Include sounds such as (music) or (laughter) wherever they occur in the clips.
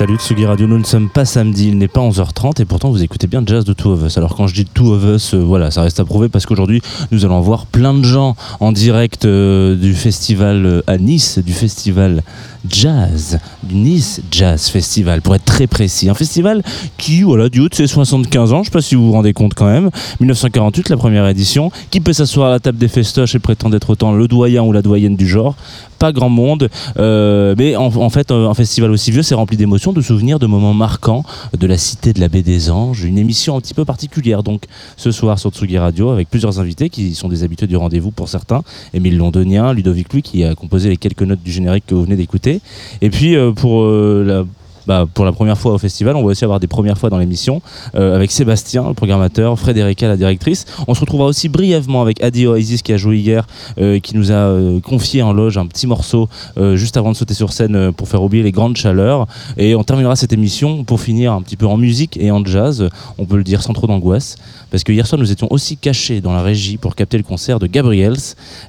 Salut Tsugi Radio, nous ne sommes pas samedi, il n'est pas 11h30 et pourtant vous écoutez bien Jazz de Two of Us. Alors quand je dis Two of Us, euh, voilà, ça reste à prouver parce qu'aujourd'hui nous allons voir plein de gens en direct euh, du festival euh, à Nice, du festival Jazz, du Nice Jazz Festival pour être très précis. Un festival qui, voilà, du haut de ses 75 ans, je ne sais pas si vous vous rendez compte quand même, 1948 la première édition, qui peut s'asseoir à la table des festoches et prétendre être autant le doyen ou la doyenne du genre? Pas grand monde, euh, mais en, fait, un festival aussi vieux, c'est rempli d'émotions, de souvenirs, de moments marquants de la cité de la baie des Anges. Une émission un petit peu particulière, donc, ce soir sur Tsugi Radio, avec plusieurs invités qui sont des habitués du rendez-vous pour certains. Émile Londonien, Ludovic Louis, qui a composé les quelques notes du générique que vous venez d'écouter. Et puis, euh, pour euh, la bah, pour la première fois au festival. On va aussi avoir des premières fois dans l'émission euh, avec Sébastien, le programmateur, Frédérica, la directrice. On se retrouvera aussi brièvement avec Adi Oasis qui a joué hier, euh, qui nous a euh, confié en loge un petit morceau juste avant de sauter sur scène pour faire oublier les grandes chaleurs. Et on terminera cette émission pour finir un petit peu en musique et en jazz, on peut le dire sans trop d'angoisse. Parce que hier soir, nous étions aussi cachés dans la régie pour capter le concert de Gabriels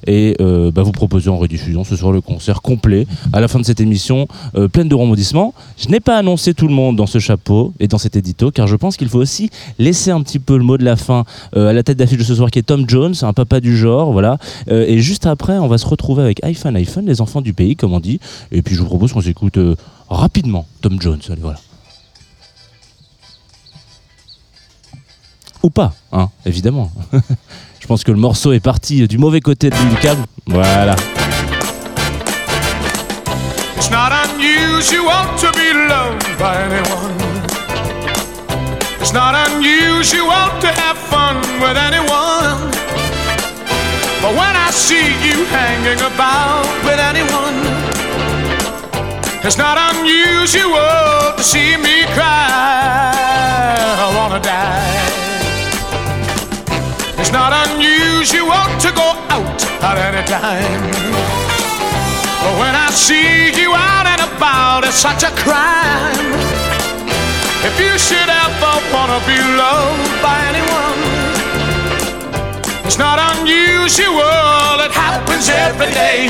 et euh, bah, vous proposer en rediffusion ce soir le concert complet à la fin de cette émission euh, pleine de rebondissements. Je n'ai pas annoncé tout le monde dans ce chapeau et dans cet édito car je pense qu'il faut aussi laisser un petit peu le mot de la fin euh, à la tête d'affiche de ce soir qui est Tom Jones, un papa du genre, voilà. Et juste après, on va se retrouver avec iPhone iPhone, les enfants du pays comme on dit. Et puis je vous propose qu'on s'écoute rapidement Tom Jones. Allez voilà. Ou pas, hein, évidemment. (laughs) Je pense que le morceau est parti du mauvais côté du câble. Voilà. It's not unusual to be loved by anyone. It's not unusual to have fun with anyone. But when I see you hanging about with anyone, it's not unusual to see me cry. I wanna die. It's not unusual to go out at any time. But when I see you out and about, it's such a crime. If you should ever wanna be loved by anyone, it's not unusual, it happens every day.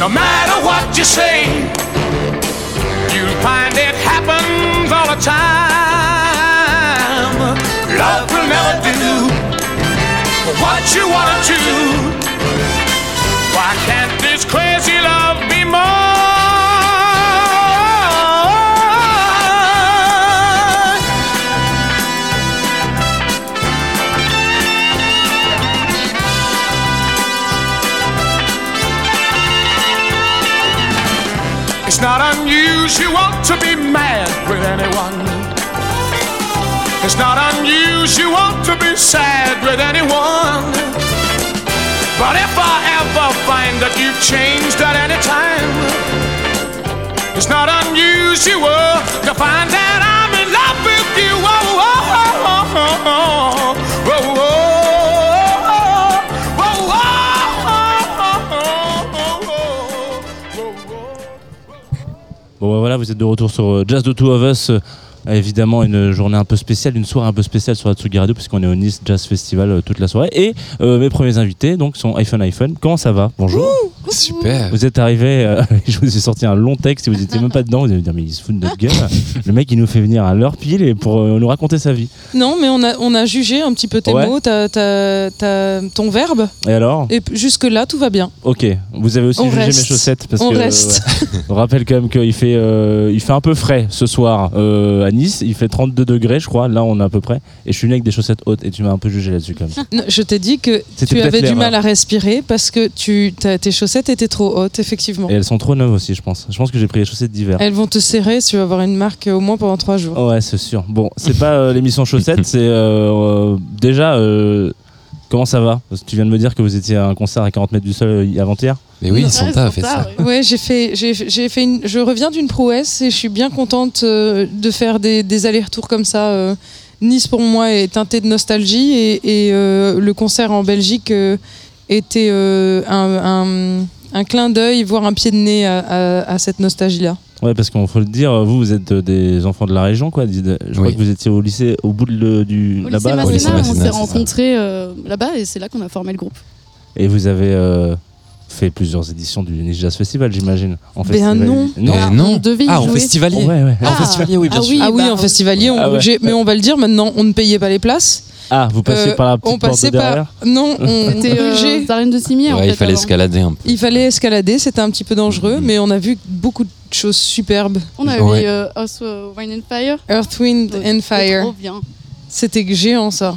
No matter what you say, you'll find it happens all the time. What you wanna do. Why can't this crazy love be more? It's not unusual to be mad with anyone. It's not unusual choose you ought to be sad with anyone. But if I ever find that you've changed at any time, it's not unusual to find that I'm in love with you. Oh, oh, oh, Bon ben voilà, vous êtes de retour sur Jazz the Two of Us euh, évidemment, une journée un peu spéciale, une soirée un peu spéciale sur la Tsugi Radio, puisqu'on est au Nice Jazz Festival euh, toute la soirée. Et euh, mes premiers invités donc sont iPhone iPhone. Comment ça va? Bonjour. Super. Vous êtes arrivé, euh, (laughs) je vous ai sorti un long texte et vous étiez même pas dedans. Vous allez me dire, mais il se fout de notre gueule. Le mec, il nous fait venir à l'heure pile et pour euh, nous raconter sa vie. Non, mais on a, on a jugé un petit peu tes Ouais. mots, ta- ta- ta- ton verbe, Et alors? Et p- jusque-là, tout va bien. Ok. Vous avez aussi On jugé reste. mes chaussettes parce On que reste. ouais. on rappelle quand même qu'il fait, euh, il fait un peu frais ce soir euh, à Nice. Il fait 32 degrés, je crois. Là, on est à peu près. Et je suis venu avec des chaussettes hautes et tu m'as un peu jugé là-dessus quand même. Non, Je t'ai dit que tu avais du mal à respirer parce que tu, tes chaussettes étaient trop hautes, effectivement. Et elles sont trop neuves aussi, je pense. Je pense que j'ai pris les chaussettes d'hiver. Elles vont te serrer, tu vas avoir une marque au moins pendant trois jours. Ouais, c'est sûr. Bon, c'est pas euh, l'émission chaussettes, c'est euh, euh, déjà. euh, comment ça va Parce que Tu viens de me dire que vous étiez à un concert à 40 mètres du sol euh, avant-hier. Mais oui, Ouais, Santa a fait ça. oui. Ouais, j'ai fait, j'ai, j'ai fait une, je reviens d'une prouesse et je suis bien contente euh, de faire des, des allers-retours comme ça. euh. Nice pour moi est teinté de nostalgie et, et, euh, le concert en Belgique euh, était euh, un, un- un clin d'œil, voire un pied de nez à, à- à cette nostalgie-là. Ouais, parce qu'il faut le dire, vous, vous êtes euh, des enfants de la région, quoi. Je crois Oui. que vous étiez au lycée, au bout de le- du Au là-bas, là, on s'est rencontrés euh, là-bas et c'est là qu'on a formé le groupe. et vous avez euh, fait plusieurs éditions du Niche Jazz Festival, j'imagine. En Ben festival. non. Non. Ah, non. on devait y Ah, en jouer. festivalier. Ouais, ouais. Ah, en Ah. festivalier, oui, bien Ah sûr. oui. ah oui, bah, en festival, on, Ah ouais. mais on va le dire maintenant, on ne payait pas les places. Ah, vous passiez Euh, par la petite on porte passait de derrière par. Non, (laughs) on C'était euh. Zarine de Cimier en Ouais, fait. il fallait avant. escalader un peu. Il fallait escalader, c'était un petit peu dangereux, Mhm. mais on a vu beaucoup de choses superbes. On avait Ouais. euh, Earth, euh, Wine and Fire. Earth, Wind and C'était Fire. Trop bien. C'était géant ça.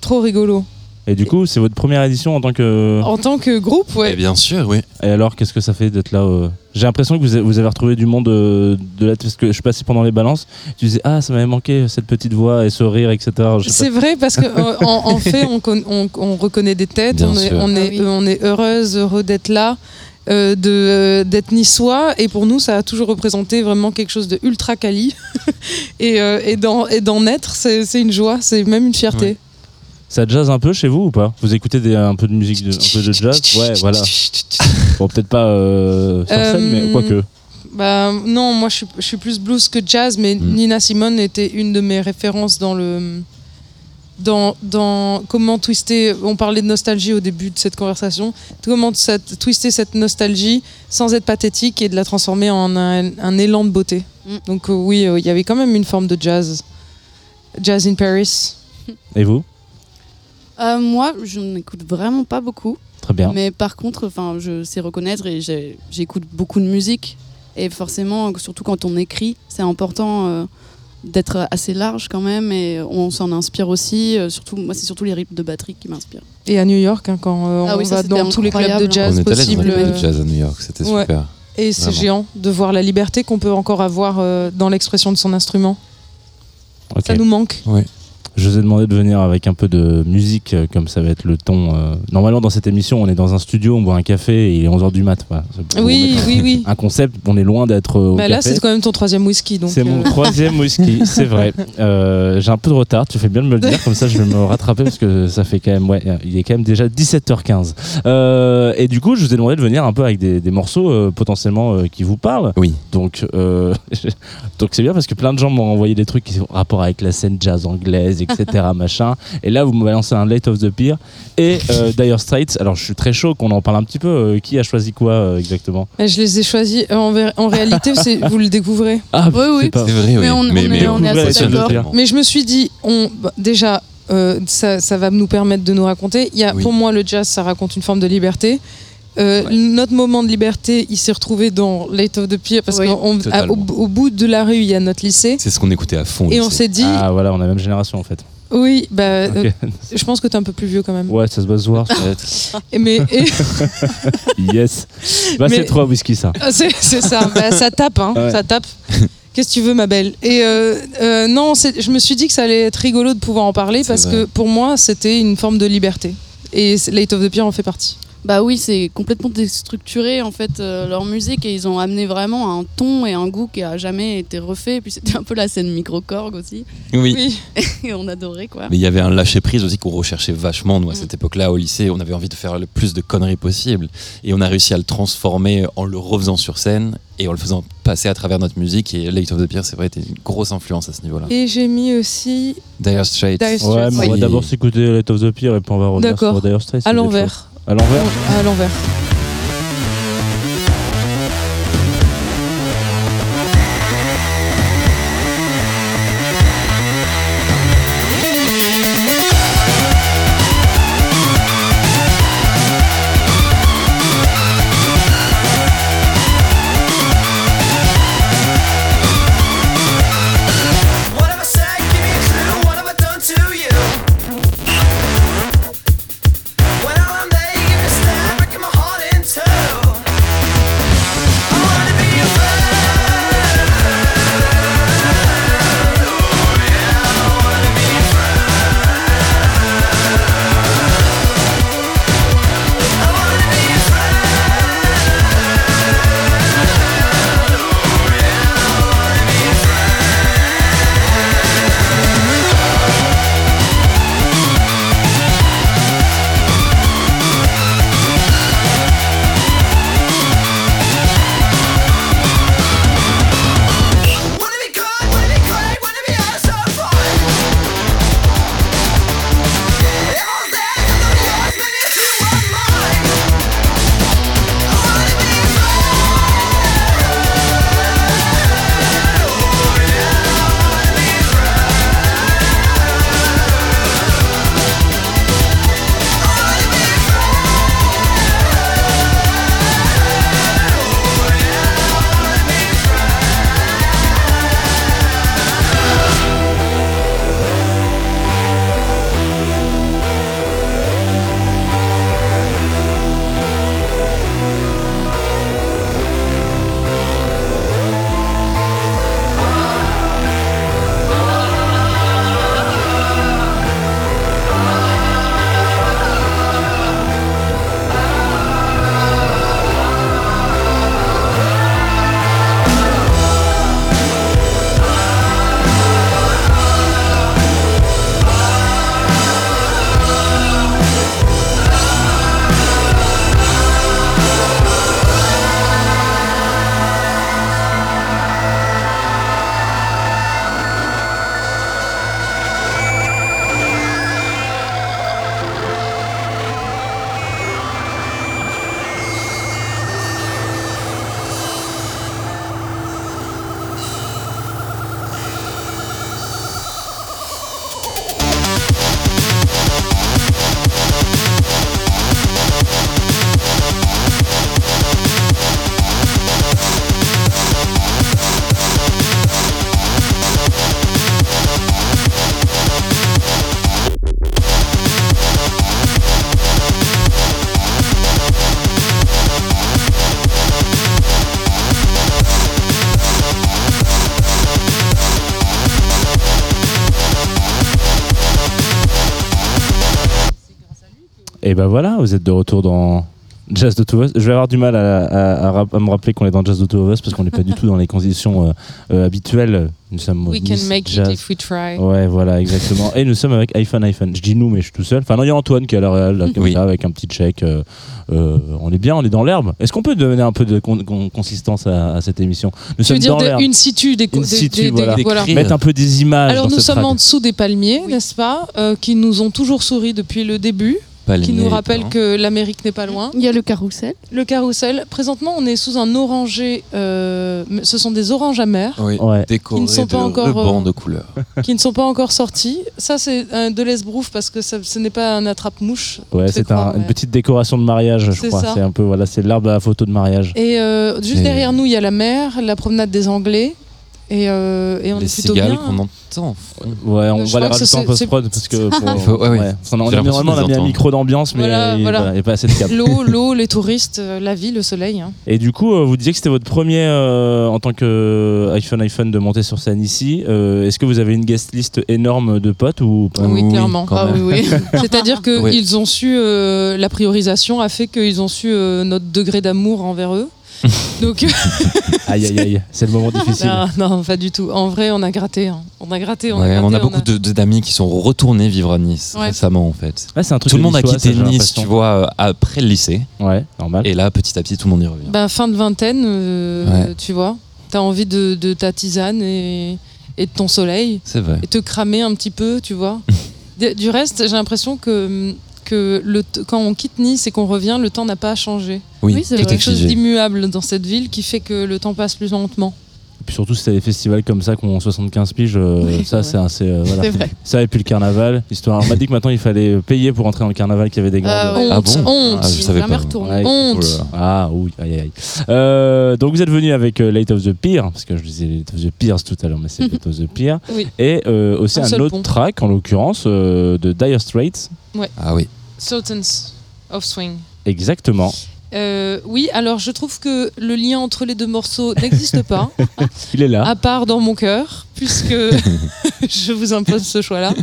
Trop rigolo. Et du coup, c'est votre première édition en tant que. En tant que groupe, Eh ouais. bien sûr, oui. Et alors, qu'est-ce que ça fait d'être là euh J'ai l'impression que vous avez, retrouvé du monde euh, de la. Parce que je passé pendant les balances, tu disais Ah, ça m'avait manqué cette petite voix et ce rire, etc. C'est vrai parce que (laughs) euh, en, en fait, on, con- on- on reconnaît des têtes, Bien on est, sûr. on, est, Ah oui. on est heureuse, heureux d'être là, euh, de, euh, d'être niçois, et pour nous, ça a toujours représenté vraiment quelque chose de ultra quali. (laughs) et, euh, et, d'en, et être, c'est, c'est une joie, c'est même une fierté. Ouais. Ça jazz un peu chez vous ou pas? Vous écoutez des- un peu de musique, de, un peu de jazz? Ouais, voilà. Bon, peut-être pas euh, sur scène, Euh, mais quoique. Bah, non, moi je suis, je suis plus blues que jazz, mais Mm. Nina Simone était une de mes références dans le. Dans, dans comment twister, on parlait de nostalgie au début de cette conversation, comment cette- twister cette nostalgie sans être pathétique et de la transformer en un, un élan de beauté. Mm. Donc euh, oui, euh, il y avait quand même une forme de jazz. Jazz in Paris. Et vous? Euh, moi, je n'écoute vraiment pas beaucoup. Très bien. Mais par contre, enfin, je sais reconnaître et j'écoute beaucoup de musique. Et forcément, surtout quand on écrit, c'est important euh, d'être assez large quand même. Et on s'en inspire aussi. euh, surtout, moi, c'est surtout les rythmes de batterie qui m'inspirent. Et à New York, hein, quand euh, Ah on oui, ça, va dans tous les clubs de jazz On est allé dans un possibles. club de jazz à New York, c'était ouais. super. Et c'est géant de voir la liberté qu'on peut encore avoir euh, dans l'expression de son instrument. Ok. Ça nous manque. Je vous ai demandé de venir avec un peu de musique, euh, comme ça va être le ton. euh, Normalement, dans cette émission, on est dans un studio, on boit un café et il est 11h du mat. Voilà. Oui, oui, oui. (laughs) Un concept, on est loin d'être euh, au Bah là, c'est quand même ton troisième whisky. donc, C'est mon euh, troisième whisky, (laughs) c'est vrai. Euh, J'ai un peu de retard, tu fais bien de me le dire, comme ça je vais me rattraper parce que ça fait quand même, ouais, il est quand même déjà 17h15. Euh, et du coup, je vous ai demandé de venir un peu avec des, des morceaux euh, potentiellement euh, qui vous parlent. Oui. Donc, euh, (laughs) donc c'est bien parce que plein de gens m'ont envoyé des trucs qui ont rapport avec la scène jazz anglaise, etc. machin. Et là, vous me balancez un Late of the Pier et euh, Dire Straits. Alors, je suis très chaud qu'on en parle un petit peu. Euh, qui a choisi quoi euh, exactement? Mais je les ai choisis. euh, En, réalité, vous le découvrez. (laughs) Ah, Oui, oui. c'est vrai, oui. Mais on- on est- on est assez d'accord. Mais je me suis dit, on, bah, déjà, euh, ça, ça va nous permettre de nous raconter. Il y a, Oui. Pour moi, le jazz, ça raconte une forme de liberté. Euh, Ouais. Notre moment de liberté, il s'est retrouvé dans Late of the Pier parce Oui, qu'au au bout de la rue, il y a notre lycée. C'est ce qu'on écoutait à fond. Et on s'est dit, Ah, voilà, on a la même génération en fait. oui, bah, euh, je pense que tu es un peu plus vieux quand même. Ouais, ça se va se voir. (laughs) Et Mais, et- (laughs) yes. Bah, c'est trois whisky ça. Ah, c'est ça, Bah, ça tape, hein, Ouais. ça tape. Qu'est-ce que tu veux, ma belle? Et euh, euh, non, je me suis dit que ça allait être rigolo de pouvoir en parler parce vrai. que pour moi, c'était une forme de liberté. Et Late of the Pier en fait partie. Bah oui, c'est complètement déstructuré en fait euh, leur musique et ils ont amené vraiment un ton et un goût qui a jamais été refait. Et puis c'était un peu la scène microcorg aussi Oui. (laughs) et on adorait quoi. Mais il y avait un lâcher prise aussi qu'on recherchait vachement. Nous, à Mm. cette époque-là, au lycée, on avait envie de faire le plus de conneries possible. Et on a réussi à le transformer en le refaisant sur scène et en le faisant passer à travers notre musique. Et Late of the Pier, c'est vrai, était une grosse influence à ce niveau-là. Et j'ai mis aussi Dire Straits. Dire Straits. Ouais, mais on va d'abord s'écouter Let of the Pier et puis on va revenir sur Dire Straits. à l'envers. À l'envers À l'envers. Ben voilà, vous êtes de retour dans Jazz de Two of Us. Je vais avoir du mal à, à- à rap- à me rappeler qu'on est dans Jazz de Two of Us parce qu'on n'est pas du tout dans les conditions euh, euh, habituelles. Nous sommes We can make Jazz. it if we try. Ouais, voilà, exactement. Et nous sommes avec iPhone iPhone. Je dis nous, mais je suis tout seul. Enfin, non, il y a Antoine qui est à la réal, là, comme Oui. ça, avec un petit check. euh, euh, on est bien, on est dans l'herbe. Est-ce qu'on peut donner un peu de con- con- consistance à, à cette émission? Nous Tu veux sommes dire dans l'herbe. une situ des, In des- situ, des- des- voilà. Mettre un peu des images. Alors dans nous cette sommes en dessous des palmiers, n'est-ce pas, euh, qui nous ont toujours souri depuis le début, Qui nous évidemment. que l'Amérique n'est pas loin. Il y a le carrousel. Le carrousel. Présentement, on est sous un oranger. euh, ce sont des oranges amers Oui, Ouais. Qui ne sont de pas encore, rubans euh, de couleur. (laughs) qui ne sont pas encore sortis. Ça, c'est un de l'esbrouf parce que ça- ce n'est pas un attrape-mouche. Ouais, c'est une petite décoration de mariage, je C'est crois. ça. C'est un peu, voilà, c'est l'arbre à la photo de mariage. Et euh, juste Et- derrière nous, il y a la mer, la promenade des Anglais. Et, euh, et on Les est plutôt cigales bien. qu'on entend. Ouais, on Je va les que rajouter en post-prod parce que. (laughs) pour- Il faut- ouais, ouais. ouais. On a- Normalement, on a mis un micro d'ambiance, mais Voilà, il voilà. voilà, a pas assez de cap. L'eau, (laughs) l'eau, les touristes, euh, la vie, le soleil. hein. Et du coup, euh, vous disiez que c'était votre premier euh, en tant que iPhone iPhone de monter sur scène ici. Euh, Est-ce que vous avez une guest list énorme de potes ou pas? Oui, clairement. Ah oui, oui. (laughs) C'est-à-dire qu'ils Oui. ont su, euh, la priorisation a fait qu'ils ont su euh, notre degré d'amour envers eux. (laughs) Donc, Aïe aïe aïe, c'est le moment difficile. non, non, pas du tout. En vrai, on a gratté. hein. On a gratté. On, Ouais, a, on a gratté, beaucoup de- de- d'amis qui sont retournés vivre à Nice Ouais. récemment en fait. Ouais, c'est un truc Tout le de monde a niçois, quitté ça, j'ai Nice, l'impression. tu vois, euh, après le lycée. Ouais, normal. Et là, petit à petit, tout le monde y revient. Ben, fin de vingtaine, euh, Ouais. tu vois. T'as envie de, de ta tisane et, et de ton soleil. C'est vrai. et te cramer un petit peu, tu vois. (laughs) Du du reste, j'ai l'impression que, que le t- quand on quitte Nice et qu'on revient, le temps n'a pas changé. Oui, Oui, c'est Il y a tout est quelque chose d'immuable dans cette ville qui fait que le temps passe plus lentement. Et puis surtout, si t'as des festivals comme ça qui ont 75 piges, euh, Oui, ça, c'est c'est, euh, voilà. (laughs) C'est vrai. Ça, et puis le carnaval. Histoire. On m'a dit que maintenant, il fallait payer pour entrer dans le carnaval, qu'il y avait des grandes. ouais. Ah bon honte. Ah, je savais jamais pas. retourné. Ouais, Honte. oh. Ah oui, aïe aïe. aïe. Euh, donc vous êtes venu avec euh, Late of the Pier, parce que je disais Late of the Piers tout à l'heure, mais c'est (laughs) Late of the Pier. Oui. Et euh, aussi Un autre pont. track, en l'occurrence, euh, de Dire Straits. Ah oui. Sultans of Swing. Exactement. Euh, oui, alors je trouve que le lien entre les deux morceaux n'existe pas, (laughs) Il est là. à part dans mon cœur, puisque (laughs) je vous impose ce choix-là.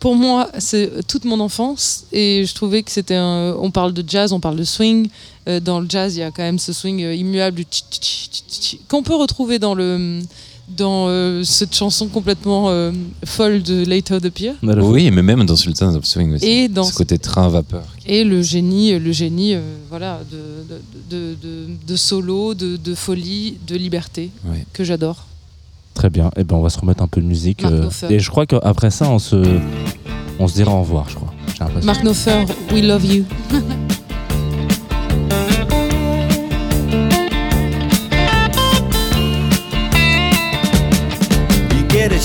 Pour moi, c'est toute mon enfance et je trouvais que c'était un. On parle de jazz, on parle de swing. Euh, dans le jazz, il y a quand même ce swing euh, immuable qu'on peut retrouver dans le dans euh, cette chanson complètement euh, folle de Later the Pier Oui, mais même dans Sultans of Swing aussi. et dans Ce côté train vapeur. et le génie, le génie, euh, voilà, de, de, de, de- de solo, de, de folie, de liberté que j'adore. Très bien. Et ben on va se remettre un peu de musique. Euh, et je crois qu'après ça, on se, on se dira au revoir, je crois. Mark Knopfler, We Love You. (laughs)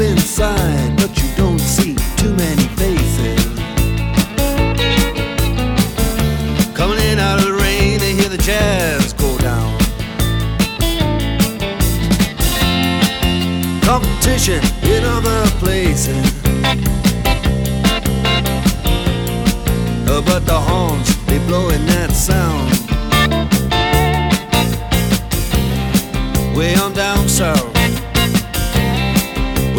inside, but you don't see too many faces. Coming in out of the rain, hear the jazz go down. Competition in other places. Uh, but the horns, they that sound. Way on down south.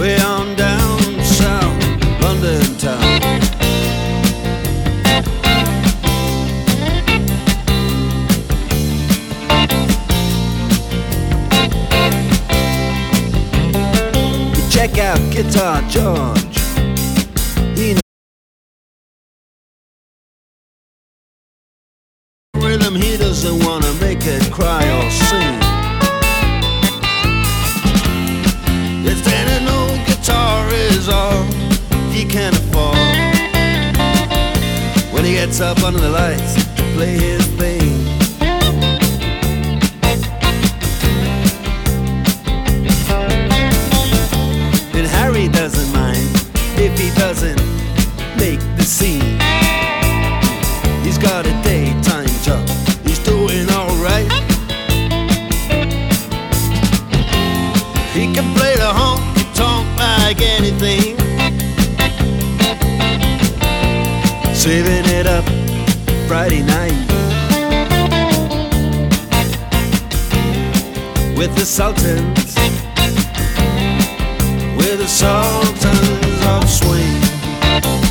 Way on down south, London town. You check out Guitar George. He doesn't wanna make it cry or sing. Gets up under the lights to play his thing Saving it up Friday night with the Sultans, with the Sultans of Swing.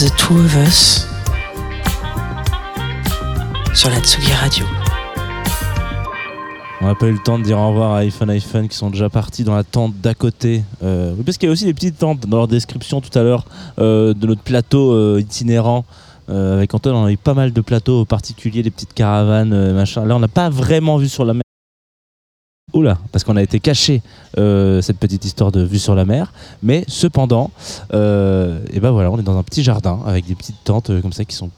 The Two of Us sur la Tsugi Radio. On n'a pas eu le temps de dire au revoir à iPhone iPhone qui sont déjà partis dans la tente d'à côté. Euh, parce qu'il y a aussi des petites tentes dans leur description tout à l'heure euh, de notre plateau euh, itinérant. Euh, avec Antoine, on a eu pas mal de plateaux particuliers, des petites caravanes, machin. Là, on n'a pas vraiment vu sur la mer. Oula, parce qu'on a été caché euh, cette petite histoire de vue sur la mer. Mais cependant, euh, et ben voilà, on est dans un petit jardin avec des petites tentes euh, comme ça qui sont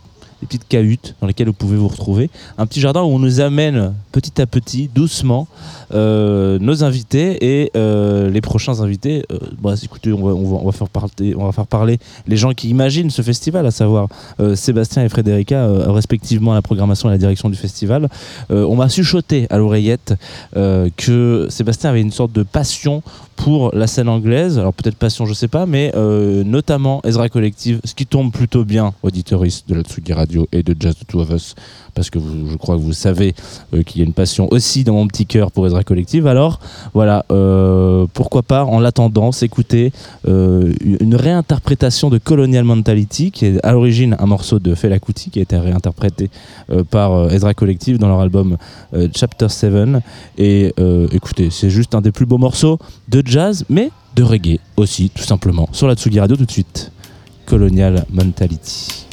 des petites cahutes dans lesquelles vous pouvez vous retrouver. Un petit jardin où on nous amène petit à petit, doucement, euh, nos invités et euh, les prochains invités. Euh, bah, écoutez, on va, on, va, faire parler, on va faire parler les gens qui imaginent ce festival, à savoir euh, Sébastien et Frédérica, respectivement la programmation et la direction du festival. On m'a chuchoté à l'oreillette que Sébastien avait une sorte de passion pour la scène anglaise. Alors peut-être passion, je sais pas, mais euh, notamment Ezra Collective, ce qui tombe plutôt bien, auditoris de la Tsugi Radio et de Just the Two of Us, parce que vous- je crois que vous savez euh, qu'il y a une passion aussi dans mon petit cœur pour Ezra Collective. Alors voilà, euh, pourquoi pas en l'attendant s'écouter une réinterprétation de Colonial Mentality, qui est à l'origine un morceau de Fela Kuti, qui a été réinterprété par Ezra Collective dans leur album Chapter 7. Et écoutez, c'est juste un des plus beaux morceaux de jazz, mais de reggae aussi, tout simplement, sur la Tsugi Radio tout de suite. Colonial Mentality.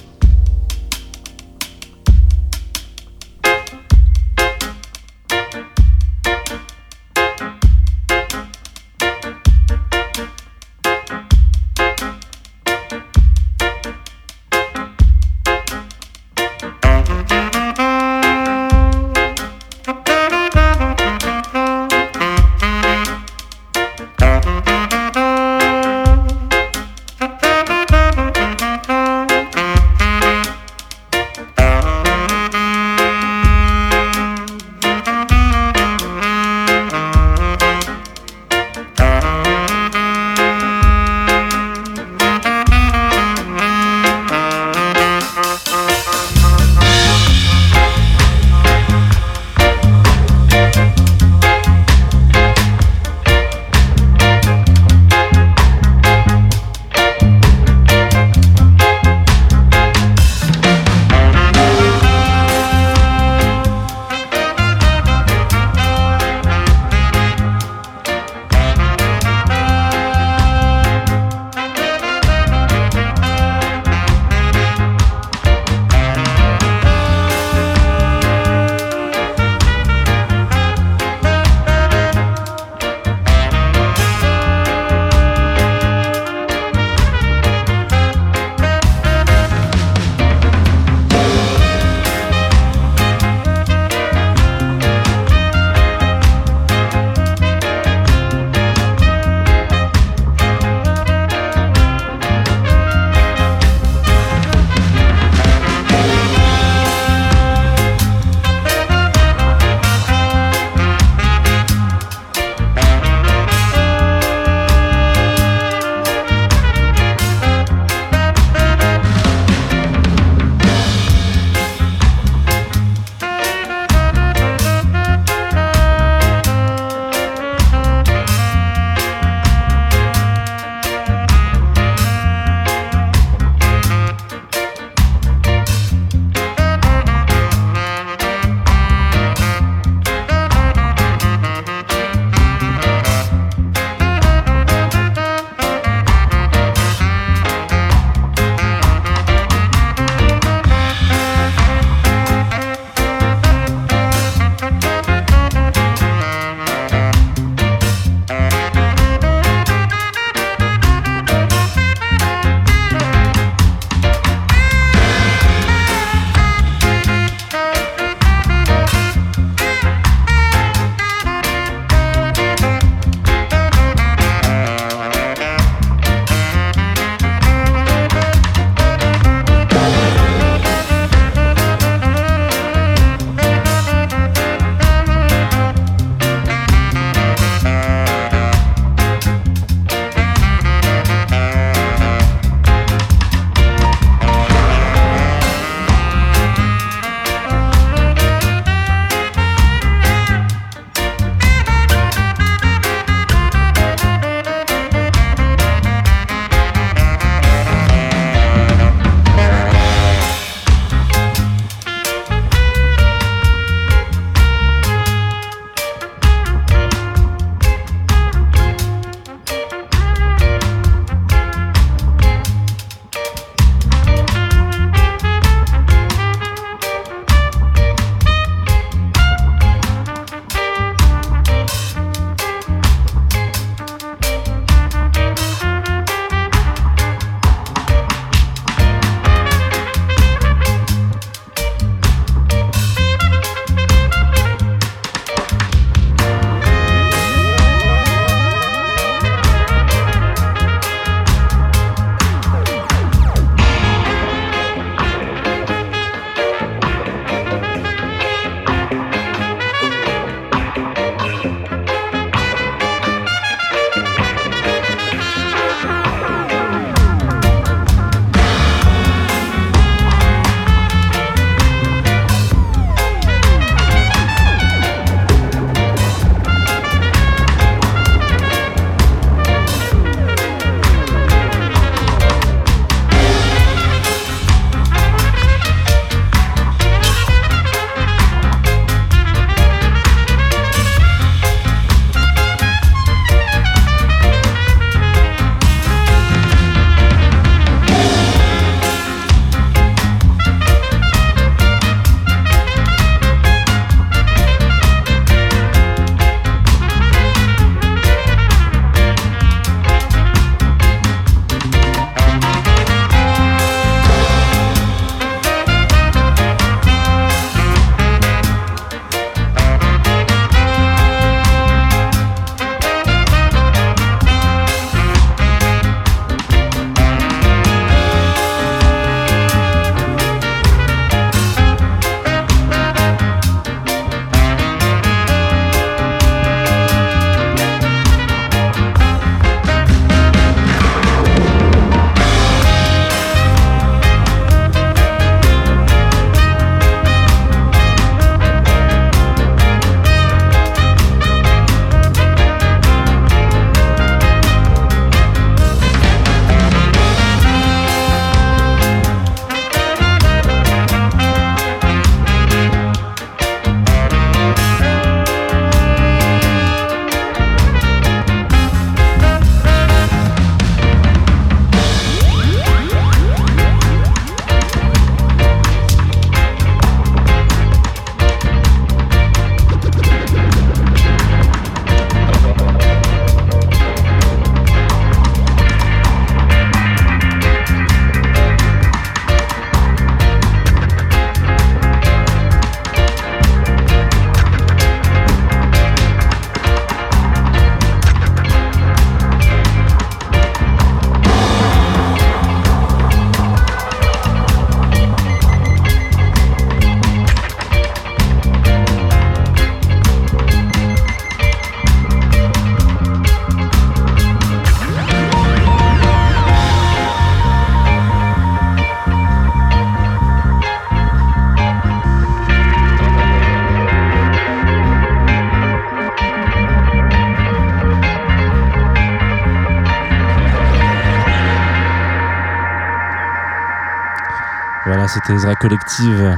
C'était Ezra Collective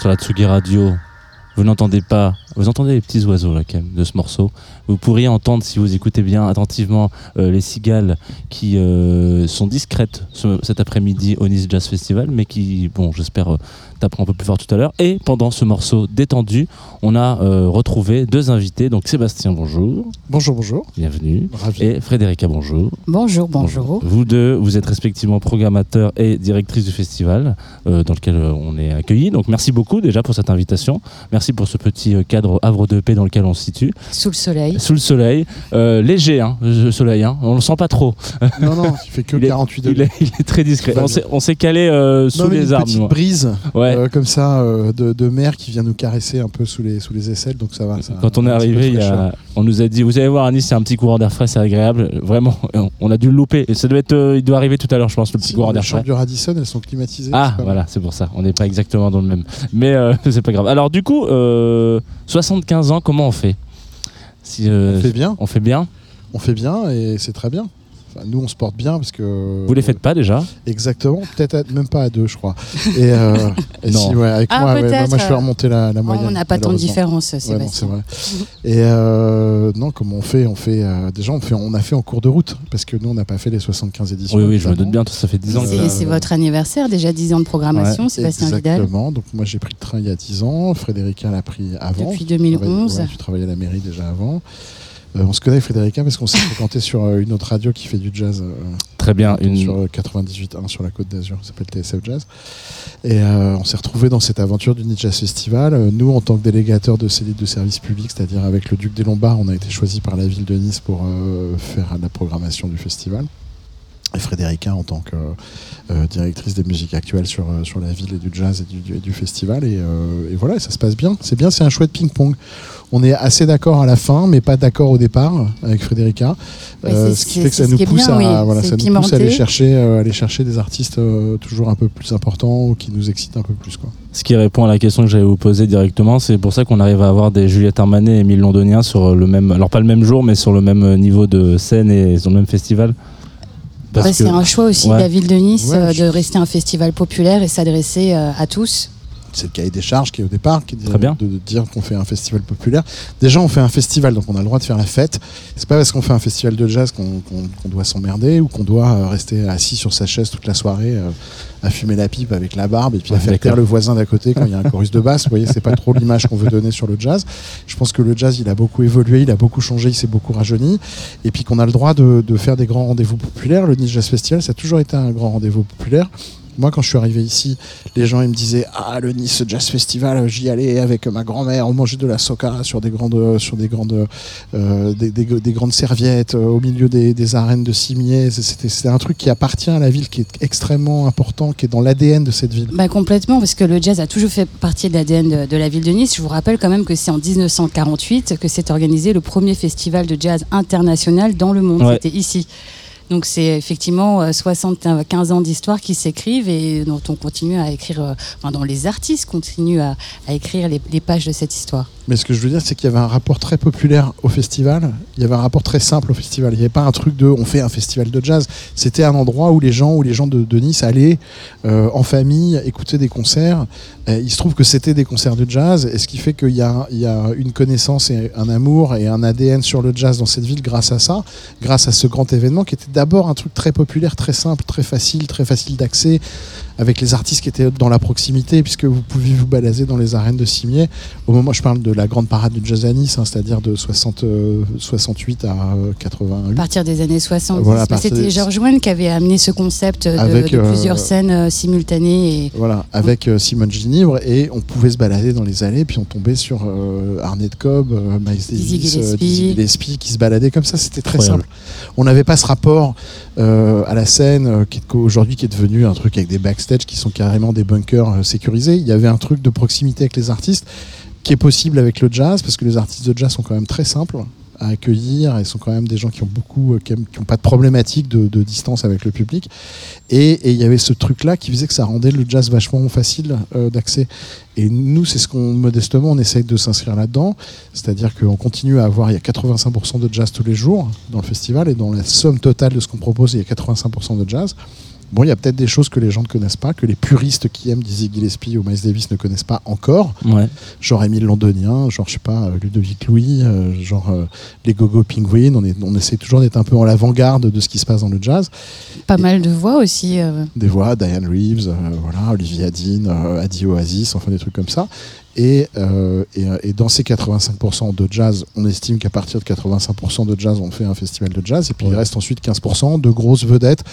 sur la Tsugi Radio. Vous n'entendez pas, vous entendez les petits oiseaux là de ce morceau. Vous pourriez entendre si vous écoutez bien attentivement euh, les cigales qui euh, sont discrètes ce- cet après-midi au Nice Jazz Festival, mais qui, bon, j'espère euh, taperont un peu plus fort tout à l'heure. Et pendant ce morceau détendu, on a euh, retrouvé deux invités. Donc Sébastien, bonjour, Bonjour, bonjour. bienvenue. Ravi. Et Frédérica, bonjour. Bonjour, bonjour. Vous deux, vous êtes respectivement programmateur et directrice du festival euh, dans lequel euh, on est accueillis. Donc merci beaucoup déjà pour cette invitation. Merci pour ce petit euh, cadre havre de paix dans lequel on se situe. Sous le soleil. Sous le soleil. Euh, léger, hein, le soleil. Hein. On le sent pas trop. Non, non, il fait que (laughs) Il est- 48 Il degrés. est, il est très discret. On s'est- calé euh, sous Non, mais les une arbres. petite nous. brise Ouais. euh, comme ça euh, de, de mer qui vient nous caresser un peu sous les, sous les aisselles, donc ça va. ça- Quand on est arrivé, il y fraîcheur. a- on nous a dit, vous allez voir à Nice, c'est un petit courant d'air frais, c'est agréable. Vraiment, on a dû le louper. Et ça doit être, euh, il doit arriver tout à l'heure, je pense, le petit courant les d'air frais. chambres du Radisson, elles sont climatisées. Ah, voilà, c'est pour ça. On n'est pas exactement dans le même. Mais euh, (laughs) c'est pas grave. Alors, du coup, euh, 75 ans, comment on fait? Si, euh. On fait bien, On fait bien on fait bien et c'est très bien. Enfin, nous, on se porte bien parce que. Vous les faites pas déjà Exactement, peut-être même pas à deux, je crois. Et, euh, (laughs) et Non. si, ouais, avec Ah, moi, ouais, bah, moi, je fais euh, remonter la, la Oh, moyenne. on n'a pas tant de différence, Ouais, c'est Sébastien. vrai. Et euh, non, comment on fait On fait euh, déjà, on fait, on a fait en cours de route parce que nous, on n'a pas fait les 75 éditions. Oui, oui, je me doute bien, ça fait 10 ans que C'est Euh, c'est votre anniversaire, déjà 10 ans de programmation, Sébastien Vidal. Exactement. Donc moi, j'ai pris le train il y a 10 ans. Frédérica l'a pris avant. Depuis Tu travailles- 2011. ouais, tu travaillais à la mairie déjà avant. Euh, on se connaît, Frédérica, parce qu'on s'est fréquenté sur euh, une autre radio qui fait du jazz. euh, Très bien. Une... sur euh, 98.1 sur la côte d'Azur, ça s'appelle TSF Jazz. Et on s'est retrouvés dans cette aventure du Jazz Festival. Nous, en tant que délégateurs de ces de service public, c'est-à-dire avec le Duc des Lombards, on a été choisi par la ville de Nice pour faire la programmation du festival. Et Frédérica en tant que euh, directrice des musiques actuelles sur, euh, sur la ville et du jazz et du, du- et du festival. Et, euh, et voilà, ça se passe bien. C'est bien, c'est un chouette ping-pong. On est assez d'accord à la fin, mais pas d'accord au départ avec Frédérica. Euh, c'est- ce qui fait que ça nous pousse bien, à, oui. voilà, C'est ça nous pousse à aller chercher, euh, aller chercher des artistes euh, toujours un peu plus importants ou qui nous excitent un peu plus. Quoi. Ce qui répond à la question que j'allais vous poser directement, c'est pour ça qu'on arrive à avoir des Juliette Armanet et Émile Londonien sur le même, alors pas le même jour, mais sur le même niveau de scène et sur le même festival. Ouais, C'est un choix aussi Ouais. de la ville de Nice Ouais, euh, je- de rester un festival populaire et s'adresser euh, à tous. C'est le cahier des charges qui est au départ, qui Très bien. de- de dire qu'on fait un festival populaire. Déjà, on fait un festival, donc on a le droit de faire la fête. C'est pas parce qu'on fait un festival de jazz qu'on doit s'emmerder ou qu'on doit euh, rester assis sur sa chaise toute la soirée euh, à fumer la pipe avec la barbe et puis à faire taire le voisin d'à côté quand il y a un chorus de basse. Vous voyez, c'est pas trop l'image qu'on veut donner sur le jazz. Je pense que le jazz, il a beaucoup évolué, il a beaucoup changé, il s'est beaucoup rajeuni. Et puis qu'on a le droit de, de faire des grands rendez-vous populaires. Le Nice Jazz Festival, ça a toujours été un grand rendez-vous populaire. Moi, quand je suis arrivé ici, les gens ils me disaient Ah, le Nice Jazz Festival, j'y allais avec ma grand-mère, on mangeait de la soca sur des grandes, sur des grandes, euh, des, des- des grandes serviettes euh, au milieu des, des arènes de cimiers. C'était c'était un truc qui appartient à la ville, qui est extrêmement important, qui est dans l'ADN de cette ville. Bah, complètement, parce que le jazz a toujours fait partie de l'ADN de, de la ville de Nice. Je vous rappelle quand même que c'est en 1948 que s'est organisé le premier festival de jazz international dans le monde. Ouais. C'était ici. Donc c'est effectivement euh, 75 ans d'histoire qui s'écrivent et dont on continue à écrire, euh, enfin dont les artistes continuent à, écrire les pages de cette histoire. Mais ce que je veux dire, c'est qu'il y avait un rapport très populaire au festival. Il y avait un rapport très simple au festival. Il n'y avait pas un truc de on fait un festival de jazz. C'était un endroit où les gens, où les gens de, Nice allaient euh, en famille écouter des concerts. Il se trouve que c'était des concerts de jazz, et ce qui fait qu'il y a une connaissance et un amour et un ADN sur le jazz dans cette ville grâce à ça, grâce à ce grand événement qui était d'abord un truc très populaire, très simple, très facile, très facile d'accès, avec les artistes qui étaient dans la proximité, puisque vous pouviez vous balader dans les arènes de Cimier. Au moment, je parle de la grande parade du jazz à Nice, hein, c'est-à-dire de 60, euh, 68 à euh, 88. À partir des années 70, Voilà, à Bah, partir c'était des- Georges Wen qui avait amené ce concept de, Avec, de euh, plusieurs scènes euh, simultanées. Et... Voilà, avec euh, Simone Ginivre, et on pouvait se balader dans les allées, puis on tombait sur euh, Arnett Cobb, euh, Miles Dizzy Davis, Gillespie. euh, Dizzy Gillespie, qui se baladaient comme ça, c'était très Incroyable. simple. On n'avait pas ce rapport euh, à la scène, euh, aujourd'hui qui est devenu un truc avec des backstage qui sont carrément des bunkers euh, sécurisés. Il y avait un truc de proximité avec les artistes qui est possible avec le jazz, parce que les artistes de jazz sont quand même très simples à accueillir et sont quand même des gens qui ont beaucoup, euh, qui n'ont pas de problématique de, distance avec le public. Et et il y avait ce truc-là qui faisait que ça rendait le jazz vachement facile euh, d'accès. Et nous, c'est ce qu'on, modestement, on essaye de s'inscrire là-dedans. C'est-à-dire qu'on continue à avoir, il y a 85% de jazz tous les jours dans le festival, et dans la somme totale de ce qu'on propose, il y a 85% de jazz. Bon, il y a peut-être des choses que les gens ne connaissent pas, que les puristes qui aiment Dizzy Gillespie ou Miles Davis ne connaissent pas encore. Ouais. Genre Émile Londonien, genre, je sais pas, Ludovic Louis, euh, genre euh, les Gogo Penguin. On, est, on essaie toujours d'être un peu en l'avant-garde de ce qui se passe dans le jazz. Pas mal de voix aussi. euh, Des voix, Diane Reeves, euh, voilà, Olivier Adine, euh, Adi Oasis, enfin des trucs comme ça. Et, euh, et, et dans ces 85% de jazz, on estime qu'à partir de 85% de jazz, on fait un festival de jazz. Et puis il reste ensuite 15% de grosses vedettes,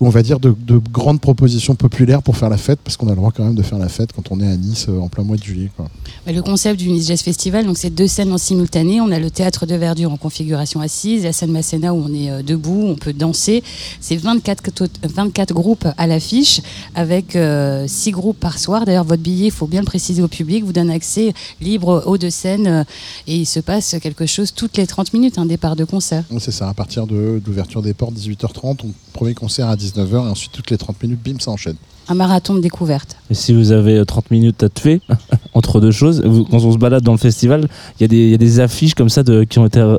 ou on va dire de, de grandes propositions populaires pour faire la fête, parce qu'on a le droit quand même de faire la fête quand on est à Nice euh, en plein mois de juillet. Quoi. Mais Le concept du Nice Jazz Festival, donc c'est deux scènes en simultané. On a le théâtre de verdure en configuration assise, la scène Masséna où on est euh, debout, on peut danser. C'est 24, to- 24 groupes à l'affiche avec 6 groupes par soir. D'ailleurs, votre billet, il faut bien le préciser au public, vous donne accès libre aux deux scènes euh, et il se passe quelque chose toutes les 30 minutes, un départ de concert. C'est ça, à partir de, l'ouverture des portes, 18h30, on, premier concert à 19h, et ensuite toutes les 30 minutes, bim, ça enchaîne. Un marathon de découverte. Et si vous avez euh, 30 minutes à tuer, (laughs) entre deux choses, vous- quand on se balade dans le festival, il y, a des- il y a des affiches comme ça de, qui ont été euh,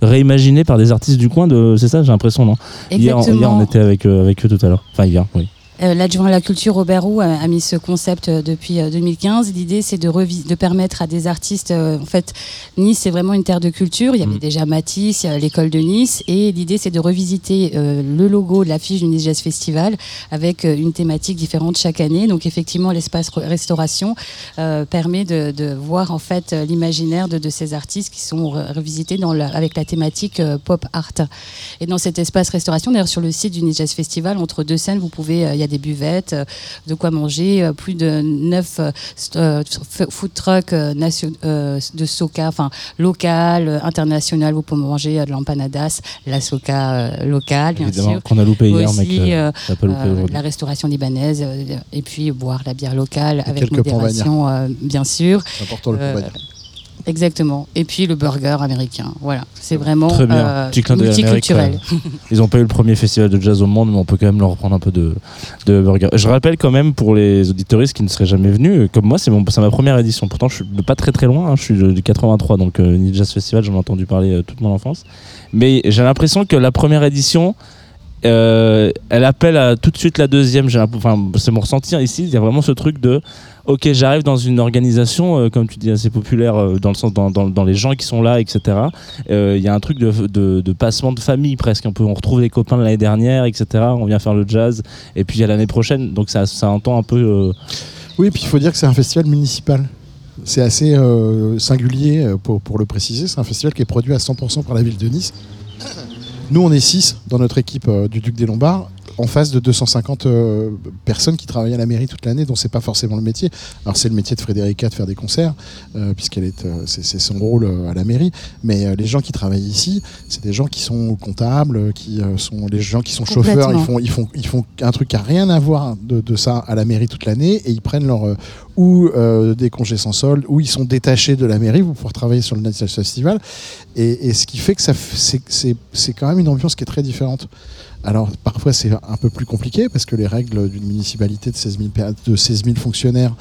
réimaginées par des artistes du coin. C'est ça, j'ai l'impression, non? Hier, hier, on était avec, euh, avec eux tout à l'heure. Enfin, hier, oui. Euh, L'adjoint à la culture, Robert Roux, a, mis ce concept euh, depuis euh, 2015. L'idée, c'est de, permettre à des artistes. euh, en fait, Nice, c'est vraiment une terre de culture. Il y avait Mm. déjà Matisse, l'école de Nice. Et l'idée, c'est de revisiter euh, le logo de l'affiche du Nice Jazz Festival avec euh, une thématique différente chaque année. Donc, effectivement, l'espace re- restauration euh, permet de, de voir en fait euh, l'imaginaire de, de ces artistes qui sont re- revisités dans la- avec la thématique euh, pop art. Et dans cet espace restauration, d'ailleurs sur le site du Nice Jazz Festival, entre deux scènes, vous pouvez, euh, il y a des buvettes, euh, de quoi manger, euh, plus de neuf euh, st- f- food trucks de soca, enfin local, international. Vous pouvez manger de l'empanadas, la soca locale, bien Évidemment, sûr. qu'on a loupé hier, Aussi, mais que loupé la restauration libanaise, et puis boire la bière locale avec quelques pains modération, bien sûr. Important le. Exactement. Et puis le burger américain. Voilà. C'est vraiment Très bien. euh, Petit clin multiculturel. (laughs) Ils n'ont pas eu le premier festival de jazz au monde, mais on peut quand même leur reprendre un peu de, de burger. Je rappelle quand même pour les auditoristes qui ne seraient jamais venus, euh, comme moi, c'est ma première édition. Pourtant, je suis de pas très très loin, hein, je suis du 83, donc euh, Jazz Festival, j'en ai entendu parler euh, toute mon enfance. Mais j'ai l'impression que la première édition, euh, elle appelle tout de suite la deuxième. Enfin, c'est mon ressenti ici. Il y a vraiment ce truc de, ok, j'arrive dans une organisation, euh, comme tu dis, assez populaire euh, dans le sens dans, les gens qui sont là, etc. Il y a un truc de, de- passement de famille presque. Un peu, on retrouve les copains de l'année dernière, etc. On vient faire le jazz, et puis il y a l'année prochaine. Donc ça, entend un peu. Oui, puis il faut dire que c'est un festival municipal. C'est assez singulier pour le préciser. C'est un festival qui est produit à 100% par la ville de Nice. Nous, on est 6 dans notre équipe euh, du Duc des Lombards, en face de 250 euh, personnes qui travaillent à la mairie toute l'année, dont c'est pas forcément le métier. Alors, c'est le métier de Frédérica de faire des concerts, euh, puisqu'elle est, euh, c'est, son rôle euh, à la mairie. Mais les gens qui travaillent ici, c'est des gens qui sont comptables, qui sont les gens qui sont chauffeurs. Ils font, ils font, ils font un truc qui a rien à voir de, de ça à la mairie toute l'année, et ils prennent leur ou euh, des congés sans solde, ou ils sont détachés de la mairie pour pouvoir travailler sur le Jazz Festival. Et, et ce qui fait que ça, f- c'est, c'est, c'est quand même une ambiance qui est très différente. Alors parfois c'est un peu plus compliqué parce que les règles d'une municipalité de 16 000, per- de 16 000 fonctionnaires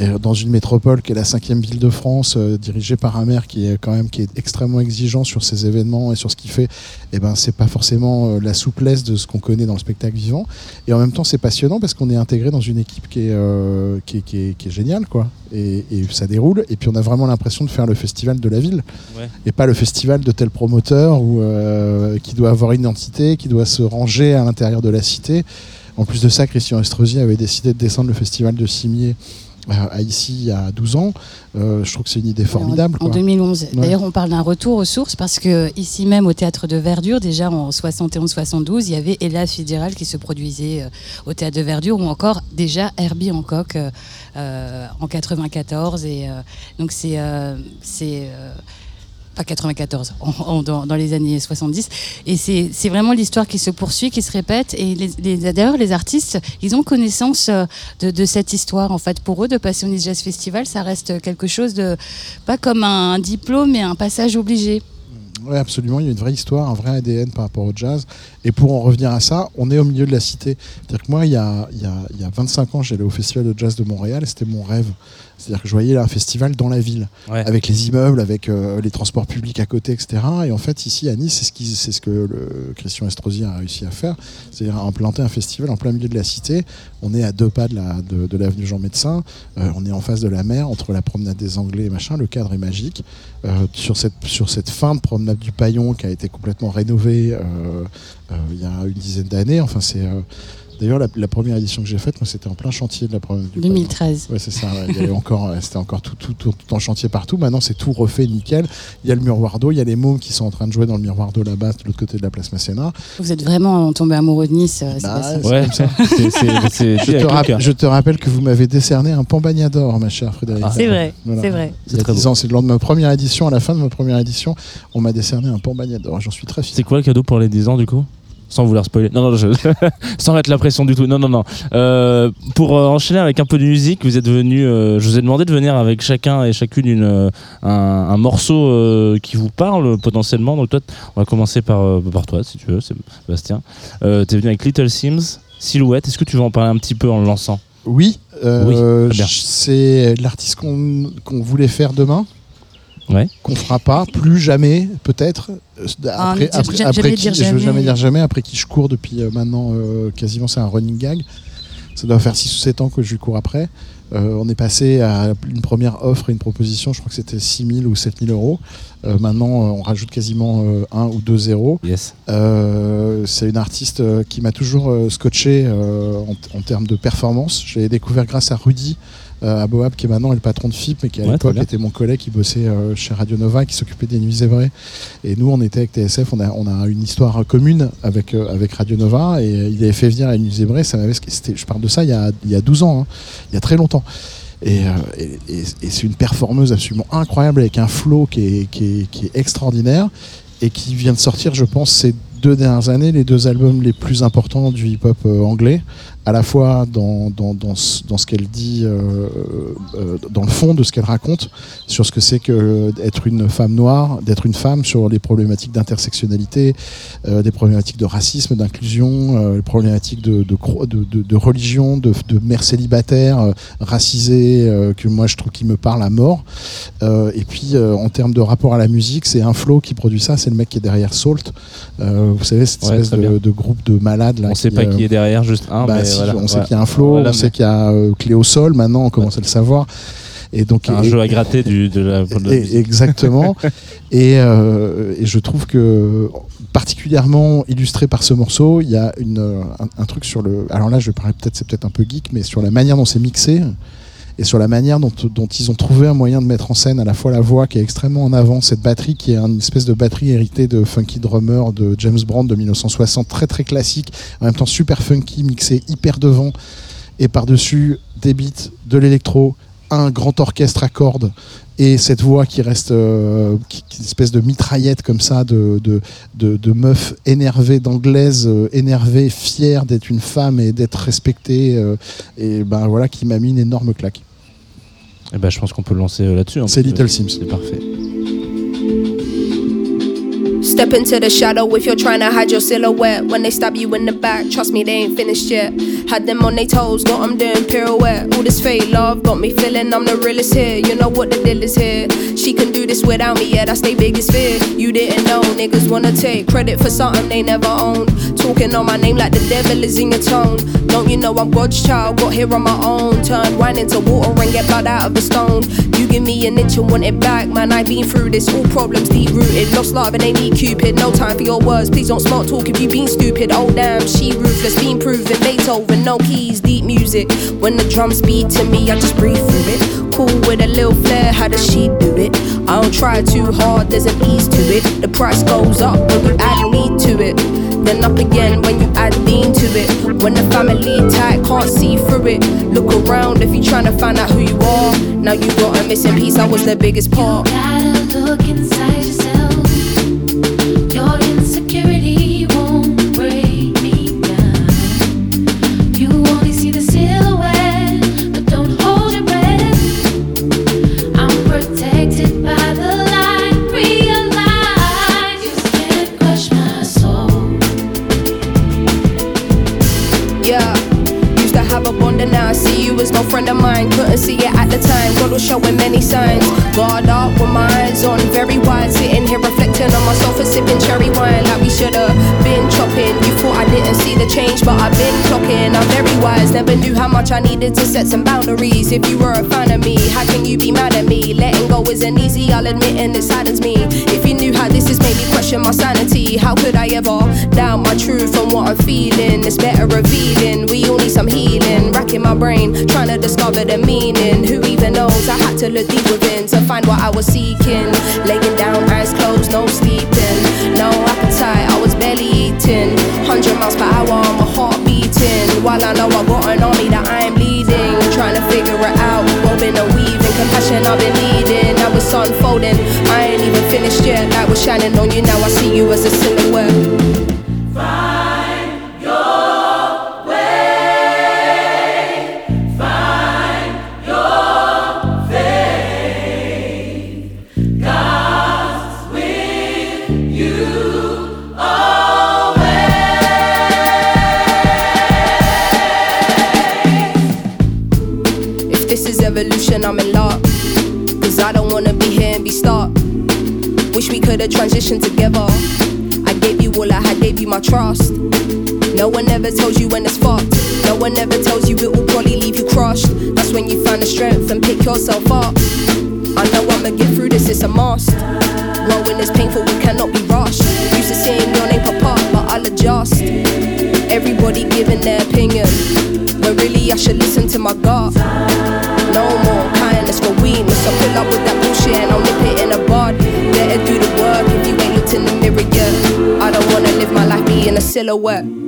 euh, dans une métropole qui est la cinquième ville de France, euh, dirigée par un maire qui est quand même qui est extrêmement exigeant sur ses événements et sur ce qu'il fait, et ben c'est pas forcément euh, la souplesse de ce qu'on connaît dans le spectacle vivant. Et en même temps c'est passionnant parce qu'on est intégré dans une équipe qui est, euh, qui est, qui est- qui est géniale quoi. Et, et ça déroule. Et puis on a vraiment l'impression de faire le festival de la ville Ouais. et pas le festival de tel promoteur ou euh, qui doit avoir une identité, qui doit se ranger à l'intérieur de la cité. En plus de ça, Christian Estrosi avait décidé de descendre le festival de Cimier euh, à ici il y a 12 ans. Euh, je trouve que c'est une idée formidable. En, en quoi. 2011. Ouais. D'ailleurs, on parle d'un retour aux sources parce que ici même au théâtre de Verdure, déjà en 71-72, il y avait Ella Fitzgerald qui se produisait euh, au théâtre de Verdure ou encore déjà Herbie Hancock euh, en 94 et euh, donc c'est c'est pas 94, en- en- dans, les années 70. Et c'est vraiment l'histoire qui se poursuit, qui se répète. Et d'ailleurs, les artistes, ils ont connaissance euh, de, de cette histoire. En fait, pour eux, de passer au Nice Jazz Festival, ça reste quelque chose de pas comme un, diplôme, mais un passage obligé. Oui, absolument. Il y a une vraie histoire, un vrai ADN par rapport au jazz. Et pour en revenir à ça, on est au milieu de la cité. C'est-à-dire que moi, il y a, il y a, il y a 25 ans, j'allais au Festival de jazz de Montréal et c'était mon rêve. C'est-à-dire que je voyais là, un festival dans la ville, Ouais. avec les immeubles, avec euh, les transports publics à côté, etc. Et en fait, ici à Nice, c'est ce, qui- c'est ce que le Christian Estrosi a réussi à faire, c'est-à-dire implanter un festival en plein milieu de la cité. On est à deux pas de la- de, de l'avenue Jean Médecin, Euh, on est en face de la mer, entre la promenade des Anglais et machin. Le cadre est magique. Euh, sur, cette, sur cette fin de promenade du Paillon qui a été complètement rénovée il y a une dizaine d'années. Enfin, c'est euh, d'ailleurs la, la première édition que j'ai faite, moi, c'était en plein chantier de la Paillon. 2013. Ouais, c'est ça. ouais. Il y avait encore, euh, c'était encore tout, tout, tout, tout en chantier partout. Maintenant, c'est tout refait nickel. Il y a le miroir d'eau, il y a les mômes qui sont en train de jouer dans le miroir d'eau là-bas, de l'autre côté de la place Masséna. Vous êtes vraiment tombé amoureux de Nice, euh, Bah, c'est Ouais, comme ça. (laughs) c'est- c'est- c'est Je te, rapp- je rappelle que vous m'avez décerné un Pambagna d'or, ma chère Frédéric. Ah, C'est vrai, Voilà. c'est vrai. Il y a très 10 beau. ans, c'est lors de ma première édition, à la fin de ma première édition, on m'a décerné un Pambagna d'or. J'en suis très fier. C'est quoi le cadeau pour les 10 ans du coup? Sans vouloir spoiler. Non, non, je... (laughs) sans mettre la pression du tout. Non, non, non. Euh, pour euh, enchaîner avec un peu de musique, vous êtes venu. euh, je vous ai demandé de venir avec chacun et chacune une, un, un morceau euh, qui vous parle potentiellement. Donc toi, on va commencer par, par toi, si tu veux, Sébastien. Euh, T'es venu avec Little Sims, Silhouette. Est-ce que tu veux en parler un petit peu en le lançant? Oui, j- c'est l'artiste qu'on qu'on voulait faire demain. Ouais. Qu'on fera pas, plus jamais, peut-être. Euh, Ah, Après, après, après qui, je veux jamais. jamais dire jamais, après qui je cours depuis euh, maintenant euh, quasiment, c'est un running gag. Ça doit faire 6 ou 7 ans que je lui cours après. Euh, on est passé à une première offre et une proposition, je crois que c'était 6 000 ou 7 000 euros. Euh, maintenant, euh, on rajoute quasiment 1 ou 2 zéros. Yes. Euh, c'est une artiste qui m'a toujours euh, scotché euh, en, en termes de performance. Je l'ai découvert grâce à Rudy euh, à Boab, qui est maintenant le patron de FIP, mais qui à Ouais, l'époque était mon collègue qui bossait euh, chez Radio Nova, qui s'occupait des Nuits Zébrées. Et nous, on était avec TSF, on a, on a une histoire commune avec, euh, avec Radio Nova, et euh, il avait fait venir les Nuits Zébrées. Ça je parle de ça il y a, il y a 12 ans, hein, il y a très longtemps. Et, euh, et- et- et c'est une performeuse absolument incroyable avec un flow qui est, qui est- qui est extraordinaire et qui vient de sortir, je pense, ces deux dernières années, les deux albums les plus importants du hip-hop euh, anglais, à la fois dans, dans, dans ce, dans ce qu'elle dit, euh, euh, dans le fond de ce qu'elle raconte, sur ce que c'est que d'être une femme noire, d'être une femme, sur les problématiques d'intersectionnalité, euh, des problématiques de racisme, d'inclusion, les problématiques de, de, de, de- de religion, de, de mères célibataires racisées, que moi je trouve qui me parlent à mort. Et puis en termes de rapport à la musique, c'est un flow qui produit ça, c'est le mec qui est derrière Salt. Vous savez, cette Ouais, espèce de, groupe de malades là. on sait qui, pas qui est derrière, juste un. bah mais voilà. on sait qu'il y a un flow, on sait qu'il y a euh, clé au sol, maintenant on commence à le savoir. Et donc Un et- jeu à gratter du, de la. de la et- exactement. (laughs) et, euh, et je trouve que particulièrement illustré par ce morceau, il y a une, euh, un, un truc sur le. Alors là, je vais parler peut-être, c'est peut-être un peu geek, mais sur la manière dont c'est mixé et sur la manière dont, ils ont trouvé un moyen de mettre en scène à la fois la voix qui est extrêmement en avant, cette batterie qui est une espèce de batterie héritée de Funky Drummer de James Brown de 1960, très très classique, en même temps super funky, mixé hyper devant, et par-dessus des beats, de l'électro, un grand orchestre à cordes, et cette voix qui reste euh, une espèce de mitraillette comme ça de, de, de, de meuf énervée, d'anglaise euh, énervée, fière d'être une femme et d'être respectée, euh, et ben voilà, qui m'a mis une énorme claque. Eh ben, je pense qu'on peut le lancer euh, là-dessus. C'est Little Sims. C'est parfait. Step into the shadow if you're trying to hide your silhouette. When they stab you in the back, trust me, they ain't finished yet. Had them on their toes, got them doing pirouette. All this fake love got me feeling I'm the realest here. You know what the deal is here. She can do this without me, yeah, that's their biggest fear. You didn't know, niggas wanna take credit for something they never owned. Talking on my name like the devil is in your tone. Don't you know I'm God's child? Got here on my own. Turn wine into water and get blood out of a stone. You give me an inch and want it back, man. I've been through this. All problems deep rooted. Lost love and they need Cupid. No time for your words. Please don't smart talk if you been stupid. Oh damn, she ruthless. Been proven. Beethoven, no keys, deep music. When the drums beat to me, I just breathe through it. Cool with a little flair. How does she do it? I don't try too hard. There's an ease to it. The price goes up when you add me to it. Then up again when you add lean to it. When the family tight, can't see through it. Look around if you're trying to find out who you are. Now you got a missing piece, I was the biggest part. You Gotta look inside I needed to set some boundaries. If you were a fan of me, how can you be mad at me? Letting go isn't easy, I'll admit, and it saddens me. If you knew how this has made me question my sanity, how could I ever doubt my truth and what I'm feeling? It's better revealing. We all need some healing. Racking my brain, trying to discover the meaning. Who even knows? I had to look deep within to find what I was seeking. Laying down, eyes closed, no sleeping, no appetite. I was barely eating. Hundred miles per hour, my heart beating. While I know I got an army that I am leading, trying to figure it out. Woven and weaving, compassion I've been needing. Now it's unfolding. I ain't even finished yet. Light was shining on you. Now I see you as a silhouette. Could've together. I gave you all I had, gave you my trust. No one ever tells you when it's fucked. No one ever tells you it will probably leave you crushed. That's when you find the strength and pick yourself up. I know I'ma get through this, it's a must. Growing is painful, we cannot be rushed. Used to seeing your name pop up, but I'll adjust. Everybody giving their opinion. But really, I should listen to my gut. Silhouette.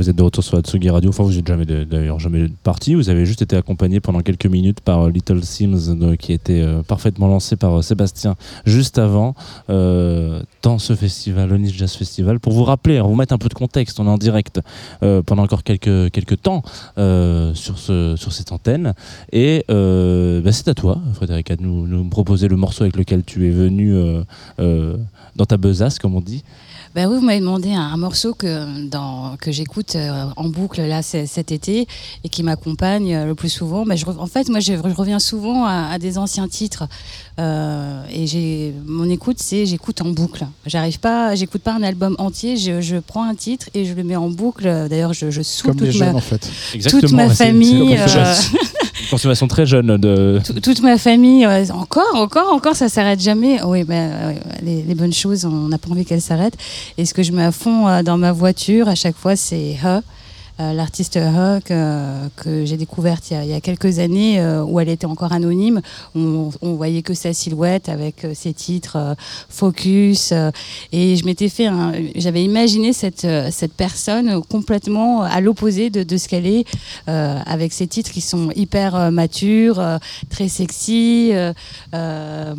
Vous êtes de retour sur la Tsugi Radio. Enfin, vous n'êtes jamais d'ailleurs jamais parti. Vous avez juste été accompagné pendant quelques minutes par euh, Little Sims, euh, qui était euh, parfaitement lancé par euh, Sébastien juste avant dans ce festival, le Nice Jazz Festival. Pour vous rappeler, hein, vous mettre un peu de contexte, on est en direct pendant encore quelques, quelques temps sur, ce, sur cette antenne. Et bah, c'est à toi, Frédéric, de nous, nous proposer le morceau avec lequel tu es venu dans ta besace, comme on dit. Ben oui, vous m'avez demandé un, un morceau que, dans, que j'écoute euh, en boucle là cet été et qui m'accompagne euh, le plus souvent. Ben, je, en fait, moi, je, je reviens souvent à, à des anciens titres euh, et j'ai mon écoute, c'est j'écoute en boucle. J'arrive pas, j'écoute pas un album entier. Je, je prends un titre et je le mets en boucle. D'ailleurs, je, je les toute jeunes ma, en fait. toute ma famille. consommation- consommation très jeune de. tout- toute ma famille, euh, encore, encore, encore, ça s'arrête jamais. Oui, les, les bonnes choses, on n'a pas envie qu'elles s'arrêtent. Et ce que je mets à fond euh, dans ma voiture, à chaque fois, c'est euh, L'artiste Her que, que j'ai découverte il y, a, quelques années euh, où elle était encore anonyme, on, on voyait que sa silhouette avec euh, ses titres euh, Focus euh, et je m'étais fait, j'avais imaginé cette, euh, cette personne complètement à l'opposé de, de ce qu'elle est euh, avec ses titres qui sont hyper euh, matures, euh, très sexy. euh, euh,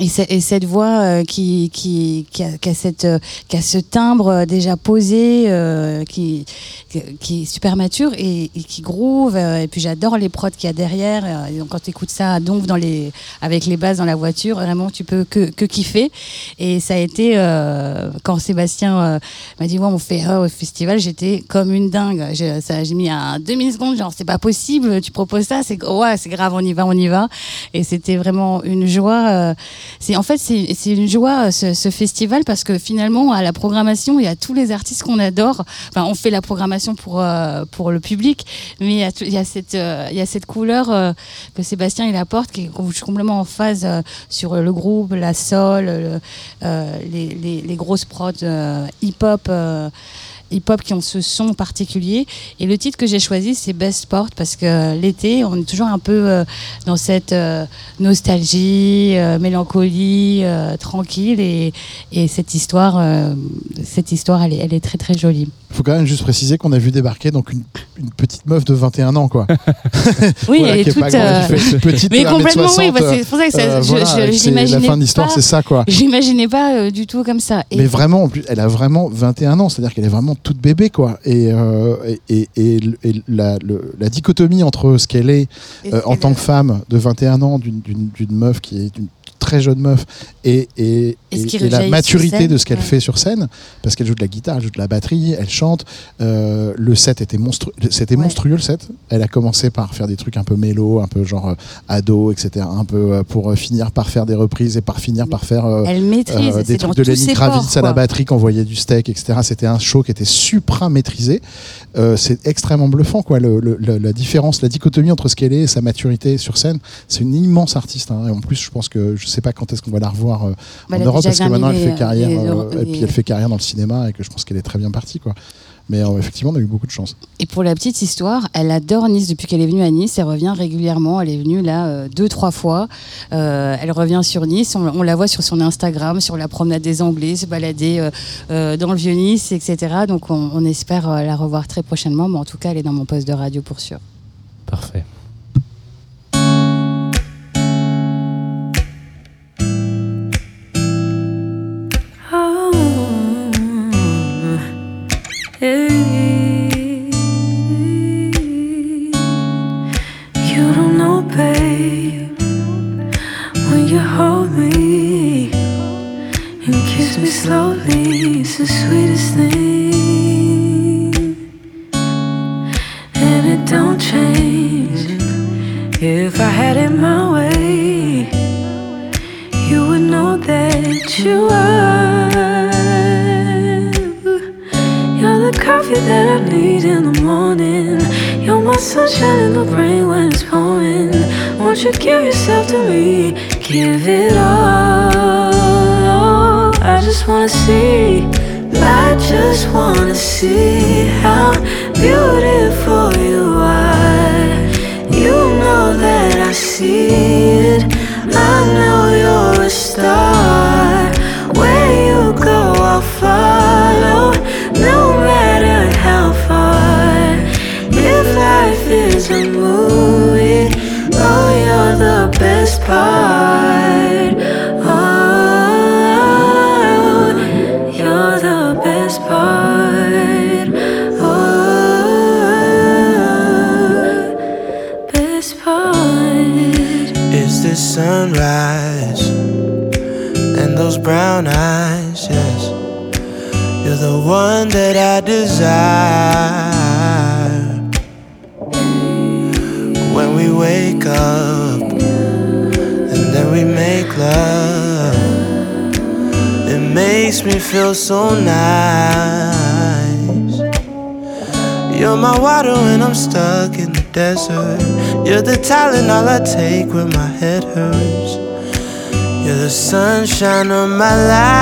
et, et cette voix euh, qui, qui, qui, a, qui a cette, euh, qui a ce timbre euh, déjà posé, euh, qui, qui, est super mature et, et qui groove. euh, et puis j'adore les prods qu'il y a derrière. euh, et donc quand tu écoutes ça à donf dans les, avec les basses dans la voiture, vraiment tu peux que, que kiffer. Et ça a été, quand Sébastien m'a dit, ouais, on fait euh, au festival, j'étais comme une dingue. J'ai mis un demi-seconde, genre, c'est pas possible, tu proposes ça, c'est ouais, c'est grave, on y va, on y va. Et c'était vraiment une joie. C'est en fait c'est une joie euh, ce, festival parce que finalement à la programmation il y a tous les artistes qu'on adore. Enfin on fait la programmation pour euh, pour le public, mais il y a, cette euh, il y a cette couleur que Sébastien il apporte qui est complètement en phase sur le groupe, la euh, les, les, les grosses prods hip-hop. Euh, hip-hop qui ont ce son particulier. Et le titre que j'ai choisi, c'est Best Sport, parce que l'été, on est toujours un peu euh, dans cette euh, nostalgie, euh, mélancolie, euh, tranquille. Et, et cette histoire, euh, cette histoire elle est très très jolie. Faut quand même juste préciser qu'on a vu débarquer donc une, une petite meuf de 21 ans quoi. (laughs) Oui, Voilà, elle est pas toute. grande, euh, petite mais 1m60, complètement, oui, bah, c'est pour ça que ça- euh, je- voilà, je- la fin de l'histoire, c'est ça quoi. J'imaginais pas euh, du tout comme ça. Et Mais vraiment, elle a vraiment 21 ans, c'est-à-dire qu'elle est vraiment toute bébé, quoi. Et, euh, et, et, et- et la, le- la dichotomie entre ce qu'elle est ce en tant que femme de 21 ans, d'une- meuf qui est une très jeune meuf, et, et, la maturité scène, de ce qu'elle ouais. fait sur scène, parce qu'elle joue de la guitare, elle joue de la batterie, elle chante. Euh, le set était monstrueux, c'était Ouais. monstrueux le set. Elle a commencé par faire des trucs un peu mélo, un peu genre euh, ado, etc. Un peu euh, pour finir par faire des reprises et par finir par faire Elle maîtrise, des trucs de Lenny Kravitz ports, à la batterie qui envoyait du steak, etc. C'était un show qui était supra maîtrisé. C'est extrêmement bluffant, quoi. Le- le- le- la différence, la dichotomie entre ce qu'elle est et sa maturité sur scène. C'est une immense artiste. hein. Et en plus, je pense que je sais pas quand est-ce qu'on va la revoir euh, Bah, en a Europe parce que maintenant elle fait carrière les- euh, et puis elle fait carrière dans le cinéma et que je pense qu'elle est très bien partie, quoi. Mais euh, effectivement, on a eu beaucoup de chance. Et pour la petite histoire, elle adore Nice depuis qu'elle est venue à Nice. Elle revient régulièrement. Elle est venue là euh, deux, trois fois. Euh, elle revient sur Nice. On, on la voit sur son Instagram, sur la promenade des Anglais, se balader euh, euh, dans le vieux Nice, etc. Donc on, on espère euh, la revoir très prochainement. Mais en tout cas, elle est dans mon poste de radio pour sûr. Parfait. You don't know, babe, when you hold me and kiss me slowly, it's the sweetest thing, and it don't change. If I had it my way, you would know that you are. Coffee that I need in the morning. You're my sunshine in the rain when it's pouring. Won't you give yourself to me? Give it all. I just wanna see. I just wanna see how beautiful you are. You know that I see it. I know you're a star. part. Oh, you're the best part. Oh, best part. Is this sunrise and those brown eyes? Yes, you're the one that I desire. When we wake up we make love, it makes me feel so nice. You're my water when I'm stuck in the desert. You're the talent all I take when my head hurts. You're the sunshine of my life.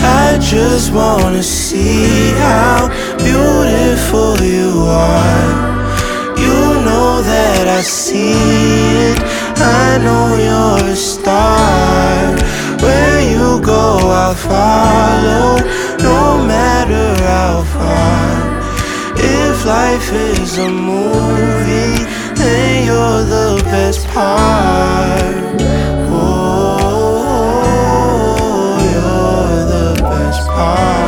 I just wanna see how beautiful you are. I see it. I know you're a star. Where you go, I'll follow, no matter how far. If life is a movie, then you're the best part. Oh, you're the best part.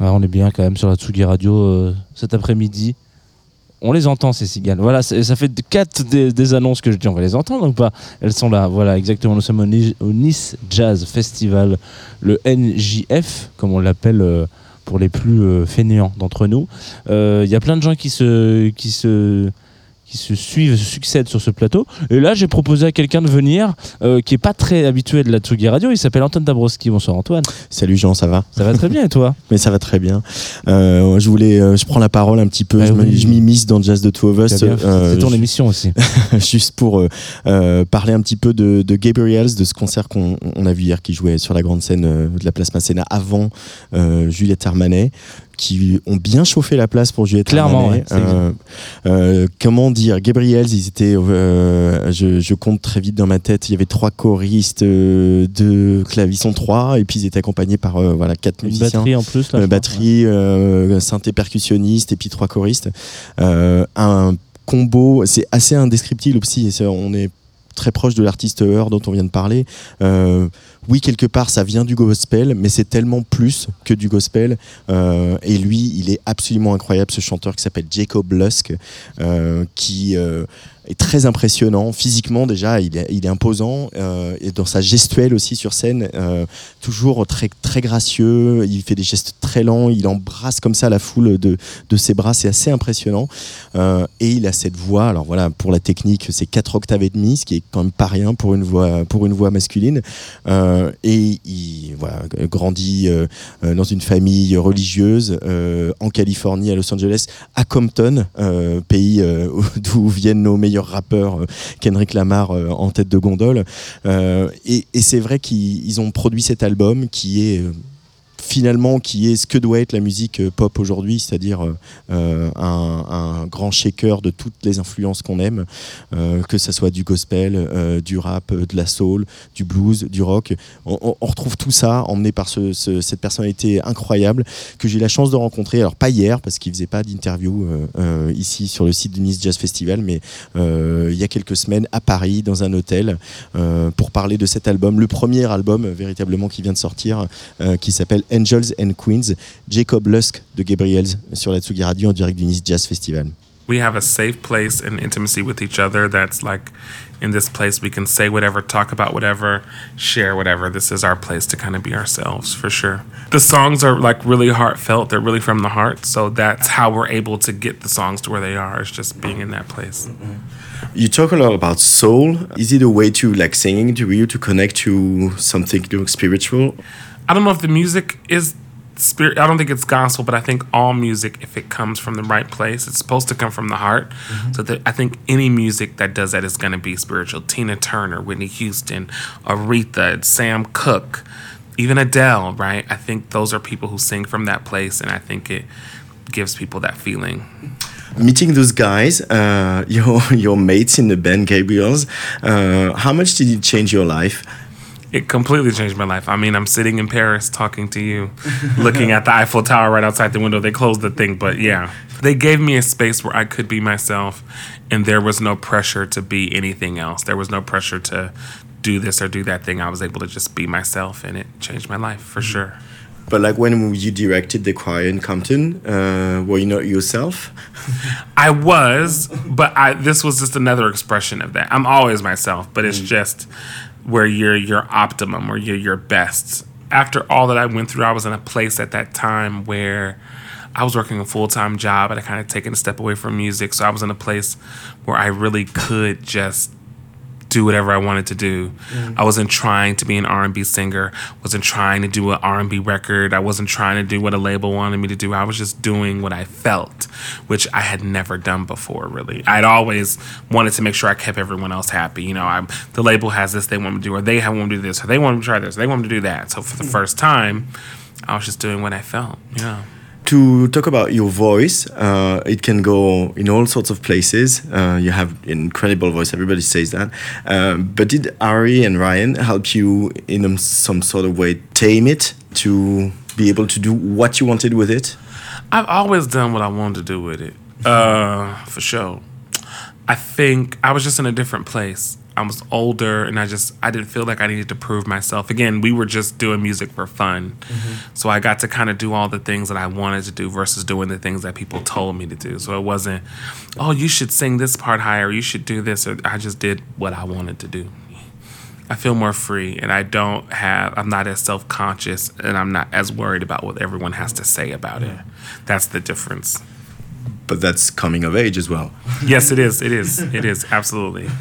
Ah, on est bien quand même sur la Tsugi Radio euh, cet après-midi. On les entend ces cigales. Voilà, ça fait quatre des, annonces que je dis. On va les entendre ou pas? Elles sont là. Voilà, exactement. Nous sommes au, au Nice Jazz Festival, le NJF, comme on l'appelle euh, pour les plus euh, fainéants d'entre nous. Il y a plein de gens qui se, qui se, qui se suivent, se succèdent sur ce plateau. Et là, j'ai proposé à quelqu'un de venir euh, qui est pas très habitué de la Tsugi Radio. Il s'appelle Antoine Dabrowski. Bonsoir Antoine. Salut Jean, ça va? Ça va très bien et toi? (laughs) Mais ça va très bien. Euh, je voulais, euh, je prends la parole un petit peu. Ah je oui. m'immisce dans Jazz de Two of Us. C'est ton émission aussi. (laughs) juste pour parler un petit peu de, de Gabriels, de ce concert qu'on on a vu hier qui jouait sur la grande scène de la place Masséna avant Juliette Armanet qui ont bien chauffé la place pour Juliette Clairement, ouais, Euh, euh, comment dire Gabriels, ils étaient, euh, je, je compte très vite dans ma tête, il y avait trois choristes, deux clavissons trois, et puis ils étaient accompagnés par voilà quatre Une musiciens. batterie en plus, là, batterie, euh, synthé percussionniste et puis trois choristes. Un combo, c'est assez indescriptible aussi. On est très proche de l'artiste Heur dont on vient de parler. Euh, oui, quelque part, ça vient du gospel, mais c'est tellement plus que du gospel. Euh, et lui, il est absolument incroyable, ce chanteur qui s'appelle Jacob Lusk, euh, qui euh, est très impressionnant. Physiquement, déjà, il est, imposant. euh, et dans sa gestuelle aussi sur scène, euh, toujours très, très gracieux. Il fait des gestes très lents. Il embrasse comme ça la foule de, de ses bras. C'est assez impressionnant. Euh, et il a cette voix. Alors voilà, pour la technique, c'est 4 octaves et demi, ce qui est quand même pas rien pour une voix, pour une voix masculine. Et il grandit dans une famille religieuse en Californie, à Los Angeles, à Compton, pays (laughs) d'où viennent nos meilleurs rappeurs, euh, Kendrick Lamar euh, en tête de gondole. Euh, et c'est vrai qu'ils ils ont produit cet album qui est finalement qui est ce que doit être la musique euh, pop aujourd'hui, c'est-à-dire euh, euh, un, grand shaker de toutes les influences qu'on aime, que ça soit du gospel, du rap, de la soul, du blues, du rock. On, retrouve tout ça emmené par ce- ce- cette personnalité incroyable que j'ai eu la chance de rencontrer. Alors pas hier parce qu'il faisait pas d'interview ici sur le site du Nice Jazz Festival, mais il y a quelques semaines à Paris dans un hôtel pour parler de cet album, le premier album véritablement qui vient de sortir, qui s'appelle Angels and Queens, Jacob Lusk de Gabriels sur la Tsugi Radio en direct du Nice Jazz Festival. we have a safe place and intimacy with each other that's like in this place we can say whatever talk about whatever share whatever this is our place to kind of be ourselves for sure the songs are like really heartfelt they're really from the heart so that's how we're able to get the songs to where they are is just being in that place You talk a lot about soul. Is it a way to like singing to you to connect to something you know, spiritual? I don't know if the music is spirit. I don't think it's gospel, but I think all music, if it comes from the right place, it's supposed to come from the heart. So that I think any music that does that is going to be spiritual. Tina Turner, Whitney Houston, Aretha, Sam Cooke, even Adele, right? I think those are people who sing from that place, and I think it gives people that feeling. Meeting those guys, uh, (laughs) your your mates in the band, Gabriel's, uh, how much did it change your life? It completely changed my life. I mean, I'm sitting in Paris talking to you, (laughs) looking at the Eiffel Tower right outside the window. They closed the thing, but yeah. They gave me a space where I could be myself, and there was no pressure to be anything else. There was no pressure to do this or do that thing. I was able to just be myself, and it changed my life for sure. But like when you directed the choir in Compton, uh, were you not yourself? (laughs) I was, but I this was just another expression of that. I'm always myself, but it's just where you're your optimum, where you're your best. After all that I went through, I was in a place at that time where I was working a full time job and I kind of taken a step away from music. So I was in a place where I really could just do whatever I wanted to do. Mm. I wasn't trying to be an R&B singer. wasn't trying to do an R&B record. I wasn't trying to do what a label wanted me to do. I was just doing what I felt, which I had never done before. Really, I'd always wanted to make sure I kept everyone else happy. You know, I'm the label has this they want me to do, or they want me to do this, or they want me to try this, or they want me to do that. So for the mm. first time, I was just doing what I felt. Yeah. To talk about your voice, uh, it can go in all sorts of places. Uh, you have incredible voice. Everybody says that. Um, but did Ari and Ryan help you in um, some sort of way tame it to be able to do what you wanted with it? I've always done what I wanted to do with it, uh, for sure. I think I was just in a different place. I was older, and I just I didn't feel like I needed to prove myself. Again, we were just doing music for fun, mm-hmm. so I got to kind of do all the things that I wanted to do versus doing the things that people told me to do. So it wasn't, oh, you should sing this part higher, you should do this. Or I just did what I wanted to do. I feel more free, and I don't have. I'm not as self conscious, and I'm not as worried about what everyone has to say about it. That's the difference. But that's coming of age as well. Yes, it is. It is. It is absolutely. (laughs)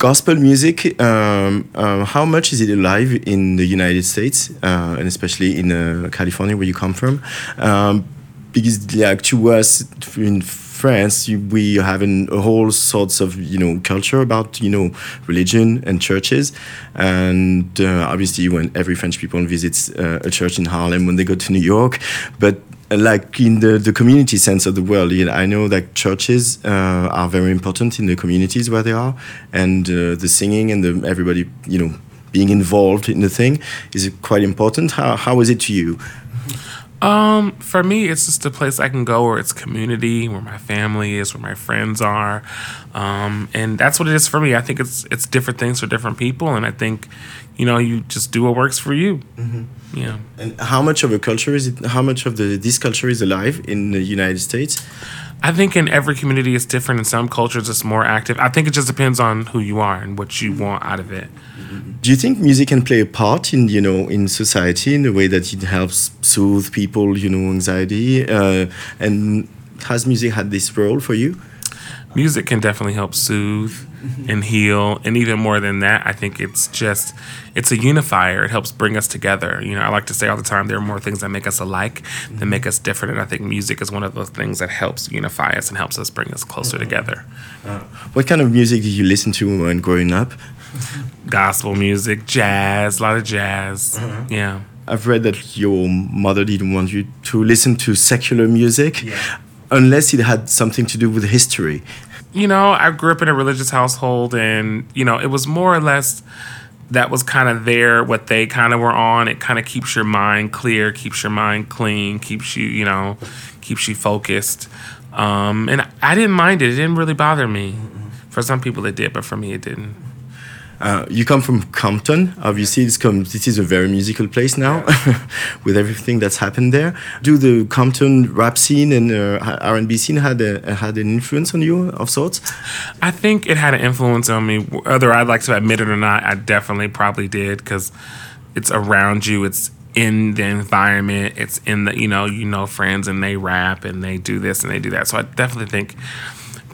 Gospel music, um, um, how much is it alive in the United States, uh, and especially in uh, California, where you come from? Um, because, like, to us in France, we have an, a whole sorts of you know culture about you know religion and churches, and uh, obviously when every French people visits uh, a church in Harlem when they go to New York, but like in the, the community sense of the world, you know, I know that churches uh, are very important in the communities where they are, and uh, the singing and the everybody, you know, being involved in the thing is quite important. How how is it to you? Um, for me, it's just a place I can go where it's community, where my family is, where my friends are, um, and that's what it is for me. I think it's it's different things for different people, and I think, you know, you just do what works for you. Yeah. And how much of a culture is it? How much of the this culture is alive in the United States? I think in every community it's different. In some cultures it's more active. I think it just depends on who you are and what you want out of it. Do you think music can play a part in you know in society in the way that it helps soothe people, you know, anxiety? Uh, and has music had this role for you? Music can definitely help soothe and heal, and even more than that, I think it's just it's a unifier. It helps bring us together. You know, I like to say all the time there are more things that make us alike than make us different, and I think music is one of those things that helps unify us and helps us bring us closer mm-hmm. together. Uh, what kind of music did you listen to when growing up? (laughs) Gospel music, jazz, a lot of jazz. Uh-huh. Yeah. I've read that your mother didn't want you to listen to secular music unless it had something to do with history. You know, I grew up in a religious household, and you know, it was more or less that was kind of there what they kind of were on. It kind of keeps your mind clear, keeps your mind clean, keeps you, you know, keeps you focused. Um, and I didn't mind it. It didn't really bother me. For some people, it did, but for me, it didn't. Uh, you come from Compton. Obviously, this, is a very musical place now, (laughs) with everything that's happened there. Do the Compton rap scene and uh, R&B scene had a, had an influence on you of sorts? I think it had an influence on me, whether I'd like to admit it or not. I definitely probably did because it's around you. It's in the environment. It's in the you know you know friends and they rap and they do this and they do that. So I definitely think,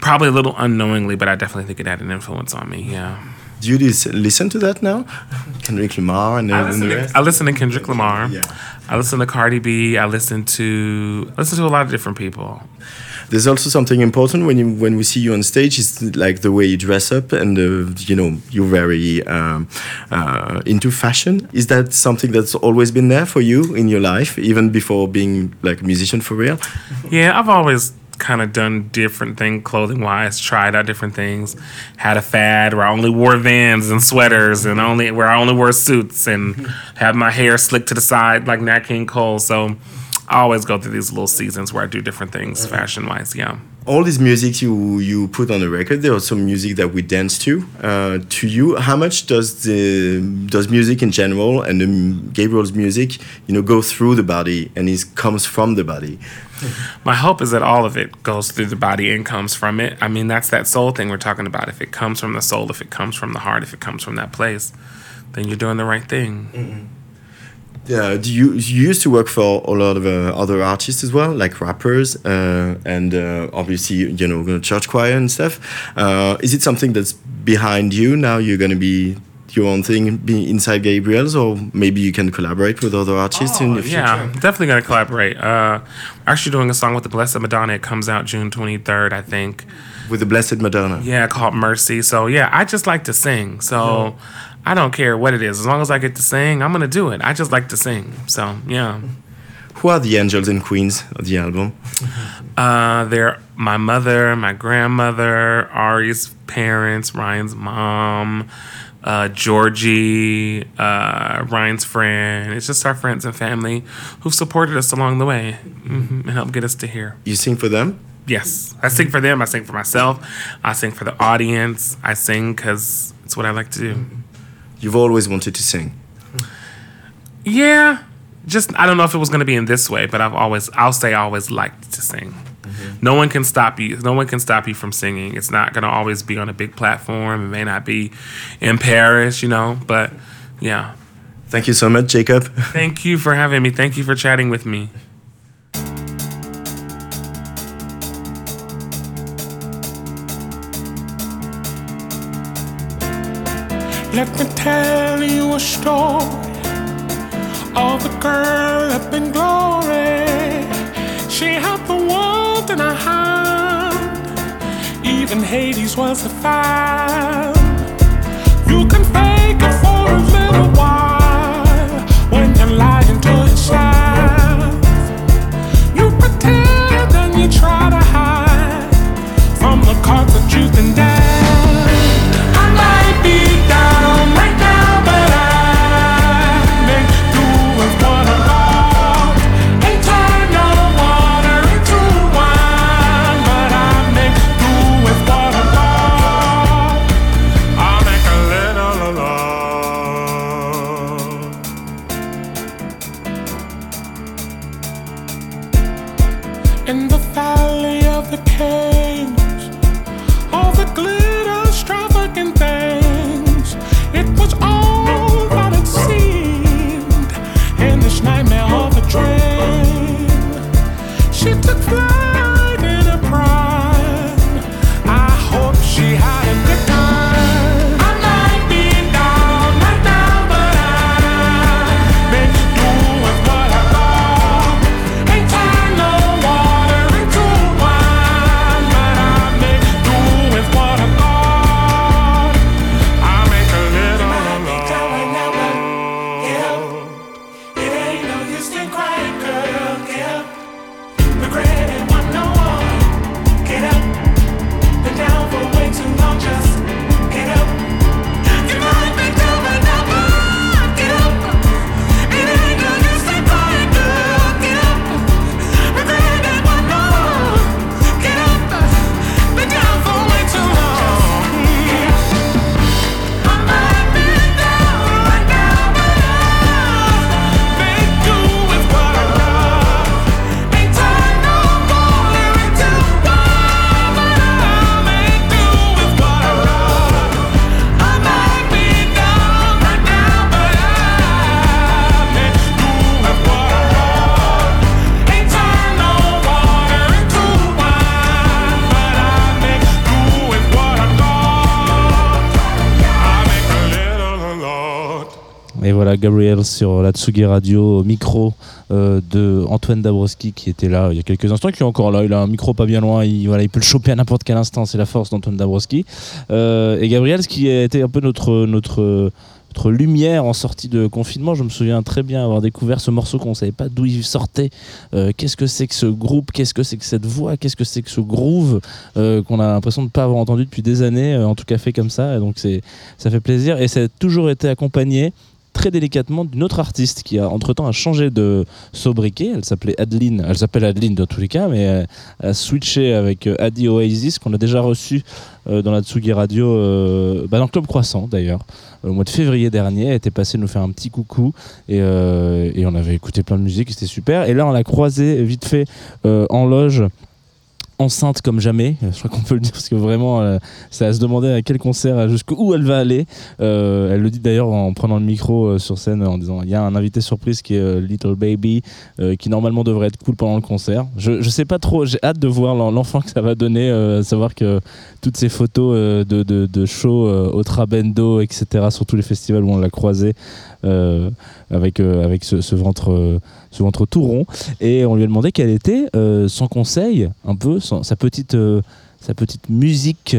probably a little unknowingly, but I definitely think it had an influence on me. Yeah. Do you listen to that now? Kendrick Lamar and, I and listen, the to. I listen to Kendrick Lamar. Yeah. I listen to Cardi B. I listen to I listen to a lot of different people. There's also something important when you when we see you on stage is like the way you dress up and uh, you know you're very um, uh, into fashion. Is that something that's always been there for you in your life, even before being like a musician for real? Yeah, I've always kind of done different thing clothing wise, tried out different things. Had a fad where I only wore vans and sweaters and only where I only wore suits and (laughs) had my hair slicked to the side like Nat King Cole. So I always go through these little seasons where I do different things mm-hmm. fashion wise, yeah. All this music you you put on the record there are some music that we dance to uh, to you how much does the does music in general and um, gabriel's music you know go through the body and it comes from the body My hope is that all of it goes through the body and comes from it. I mean, that's that soul thing we're talking about. If it comes from the soul, if it comes from the heart, if it comes from that place, then you're doing the right thing. Yeah, do you you used to work for a lot of uh, other artists as well, like rappers uh, and uh, obviously you know church choir and stuff. Uh, is it something that's behind you now? You're going to be your own thing, be inside Gabriel's, or maybe you can collaborate with other artists in the future. Yeah, definitely gonna collaborate. Uh, actually doing a song with the Blessed Madonna. It comes out June 23rd, I think. With the Blessed Madonna. Yeah, called Mercy. So yeah, I just like to sing. So I don't care what it is. As long as I get to sing, I'm gonna do it. I just like to sing. So yeah. Who are the angels and queens of the album? Uh, they're my mother, my grandmother, Ari's parents, Ryan's mom, uh, Georgie, uh, Ryan's friend. It's just our friends and family who've supported us along the way hmm and helped get us to here. You sing for them? Yes, I sing for them. I sing for myself. I sing for the audience. I sing because it's what I like to do. You've always wanted to sing. Yeah, just I don't know if it was going to be in this way, but I've always I'll say I always liked to sing. Mm-hmm. No one can stop you. No one can stop you from singing. It's not going to always be on a big platform. It may not be in Paris, you know, but yeah. Thank you so much, Jacob. (laughs) Thank you for having me. Thank you for chatting with me. Let me tell you a story of a girl up in glory. She had the world in her hand, even Hades was a fan. You can fake it for a little while when you're lying to yourself. Gabriel sur la Tsugi Radio, micro euh, de Antoine Dabrowski qui était là il y a quelques instants, qui est encore là. Il a un micro pas bien loin, il, voilà, il peut le choper à n'importe quel instant. C'est la force d'Antoine Dabrowski. Euh, et Gabriel, ce qui a été un peu notre, notre, lumière en sortie de confinement, je me souviens très bien avoir découvert ce morceau qu'on ne savait pas d'où il sortait. Euh, qu'est-ce que c'est que ce groupe? Qu'est-ce que c'est que cette voix? Qu'est-ce que c'est que ce groove qu'on a l'impression de ne pas avoir entendu depuis des années, en tout cas fait comme ça. Et donc ça fait plaisir. Et ça a toujours été accompagné très délicatement d'une autre artiste qui a entre-temps a changé de sobriquet. Elle s'appelait Adeline. Elle s'appelle Adeline dans tous les cas, mais a switché avec euh, Adi Oasis qu'on a déjà reçu euh, dans la Tsugi Radio, euh, bah, dans le Club Croissant d'ailleurs. Au mois de février dernier, elle était passée nous faire un petit coucou et, et on avait écouté plein de musique, c'était super. Et là, on l'a croisée vite fait en loge enceinte comme jamais, je crois qu'on peut le dire parce que vraiment euh, ça à se demander à quel concert, jusqu'où elle va aller. Euh, elle le dit d'ailleurs en prenant le micro euh, sur scène en disant il y a un invité surprise qui est euh, Little Baby euh, qui normalement devrait être cool pendant le concert. Je, sais pas trop, j'ai hâte de voir l'en- l'enfant que ça va donner, euh, savoir que toutes ces photos euh, de, de, de shows euh, au Trabendo, etc., sur tous les festivals où on l'a croisé euh, avec, euh, avec ce, ventre. euh, ce ventre tout rond. Et on lui a demandé quelle était euh, son conseil un peu sa petite sa petite musique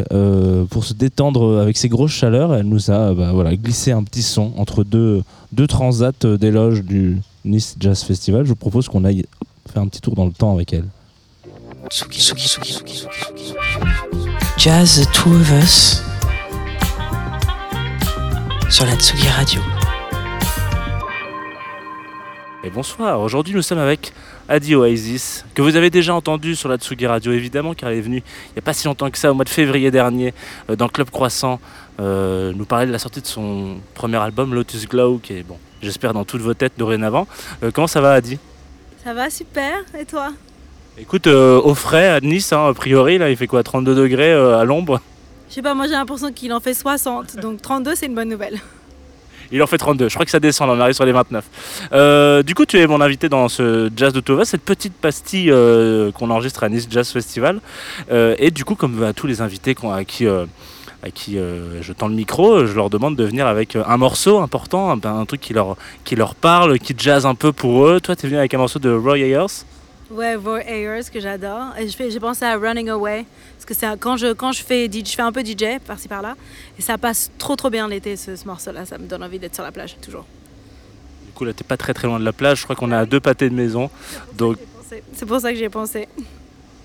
pour se détendre avec ses grosses chaleurs. Elle nous a bah, voilà glissé un petit son entre deux deux transats euh, des loges du Nice Jazz Festival. Je vous propose qu'on aille faire un petit tour dans le temps avec elle. Jazz Two of Us. Sur la Tsugi Radio. Et bonsoir, aujourd'hui nous sommes avec Adi Oasis, que vous avez déjà entendu sur la Tsugi Radio évidemment, car elle est venue il n'y a pas si longtemps que ça, au mois de février dernier, euh, dans Club Croissant, euh, nous parler de la sortie de son premier album Lotus Glow, qui est, bon, j'espère, dans toutes vos têtes dorénavant. Euh, comment ça va Adi? Ça va super, et toi? Écoute, au frais à Nice, hein, a priori, là il fait quoi 32 degrés à l'ombre? Je sais pas, moi j'ai l'impression qu'il en fait 60, donc 32 c'est une bonne nouvelle. Il en fait 32, je crois que ça descend, on arrive sur les 29. Euh, du coup, tu es mon invité dans ce Jazz de Tova, cette petite pastille euh, qu'on enregistre à Nice Jazz Festival. Euh, et du coup, comme à tous les invités à qui, à qui je tends le micro, je leur demande de venir avec un morceau important, un, un truc qui leur, qui leur parle, qui jazz un peu pour eux. Toi, tu es venu avec un morceau de Roy Ayers. Ouais, Void Ayers que j'adore. Et j'ai pensé à Running Away, parce que c'est quand je, quand je fais je fais un peu DJ par-ci par-là, et ça passe trop trop bien l'été ce, ce morceau-là, ça me donne envie d'être sur la plage toujours. Du coup, là, t'es pas très très loin de la plage. Je crois qu'on est à deux pâtés de maison. Donc, C'est- pour ça que j'y ai pensé.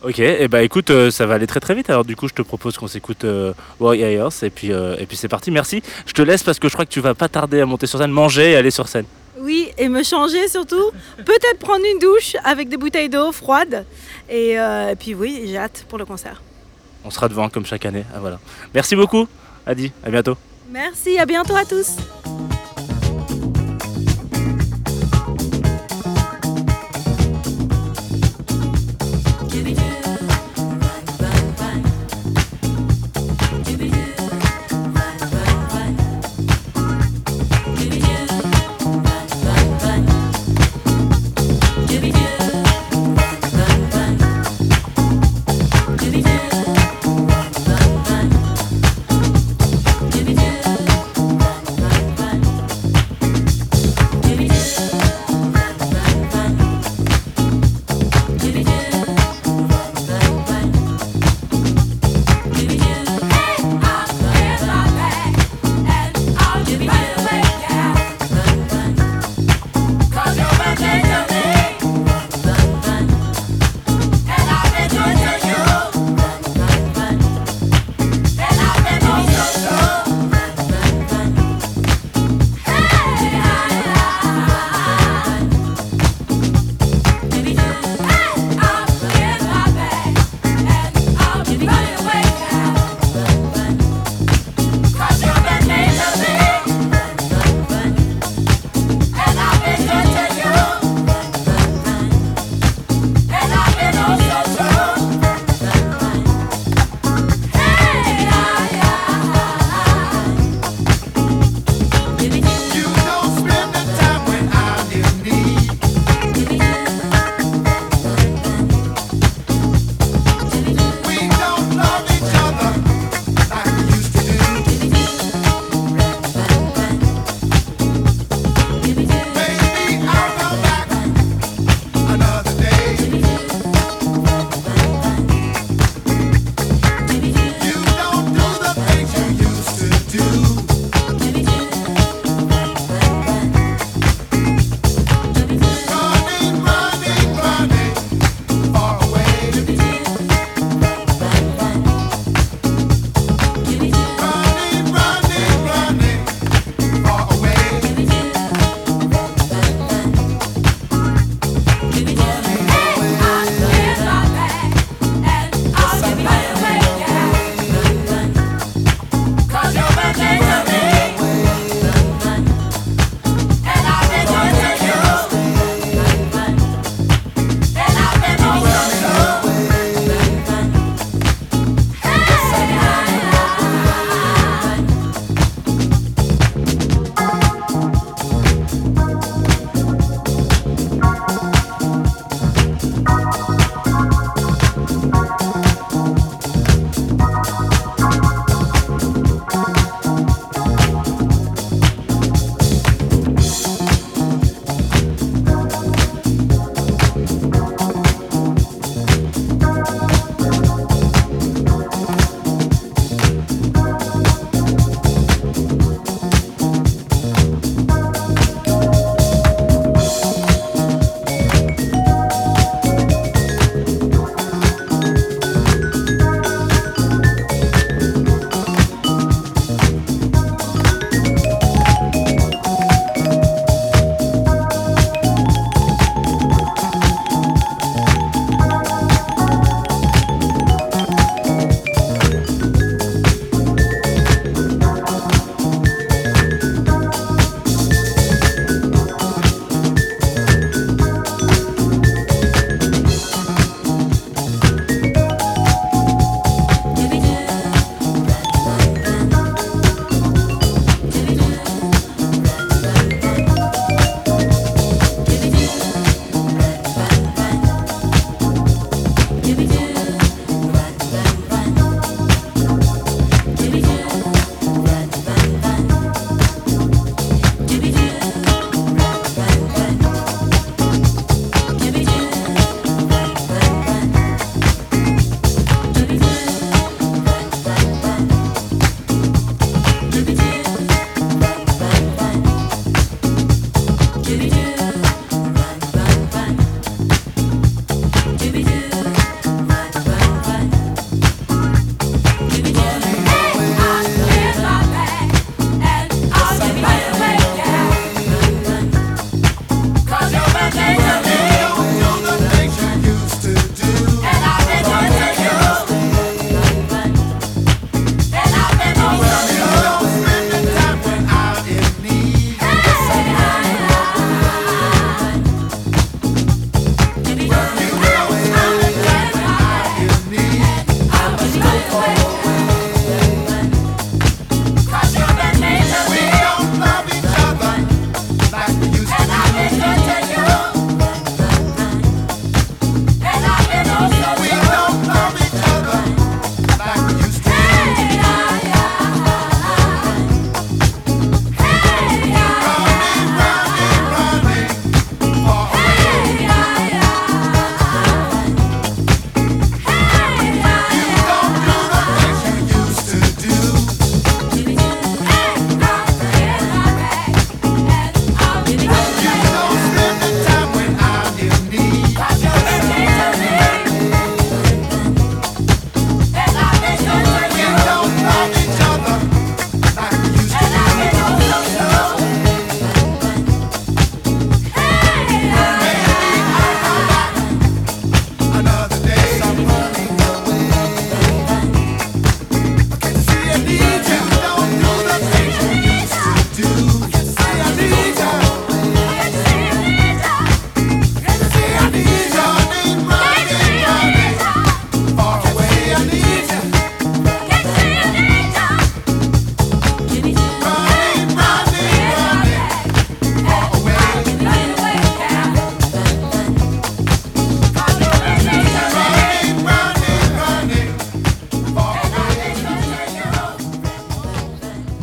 Ok, et bah écoute, euh, ça va aller très très vite. Alors du coup, je te propose qu'on s'écoute euh, Ayers et puis euh, et puis c'est parti. Merci. Je te laisse parce que je crois que tu vas pas tarder à monter sur scène, manger et aller sur scène. Oui, et me changer surtout. Peut-être prendre une douche avec des bouteilles d'eau froide. Et, euh, et puis oui, j'ai hâte pour le concert. On sera devant comme chaque année. Ah, voilà. Merci beaucoup. Adi, à bientôt. Merci, à bientôt à tous.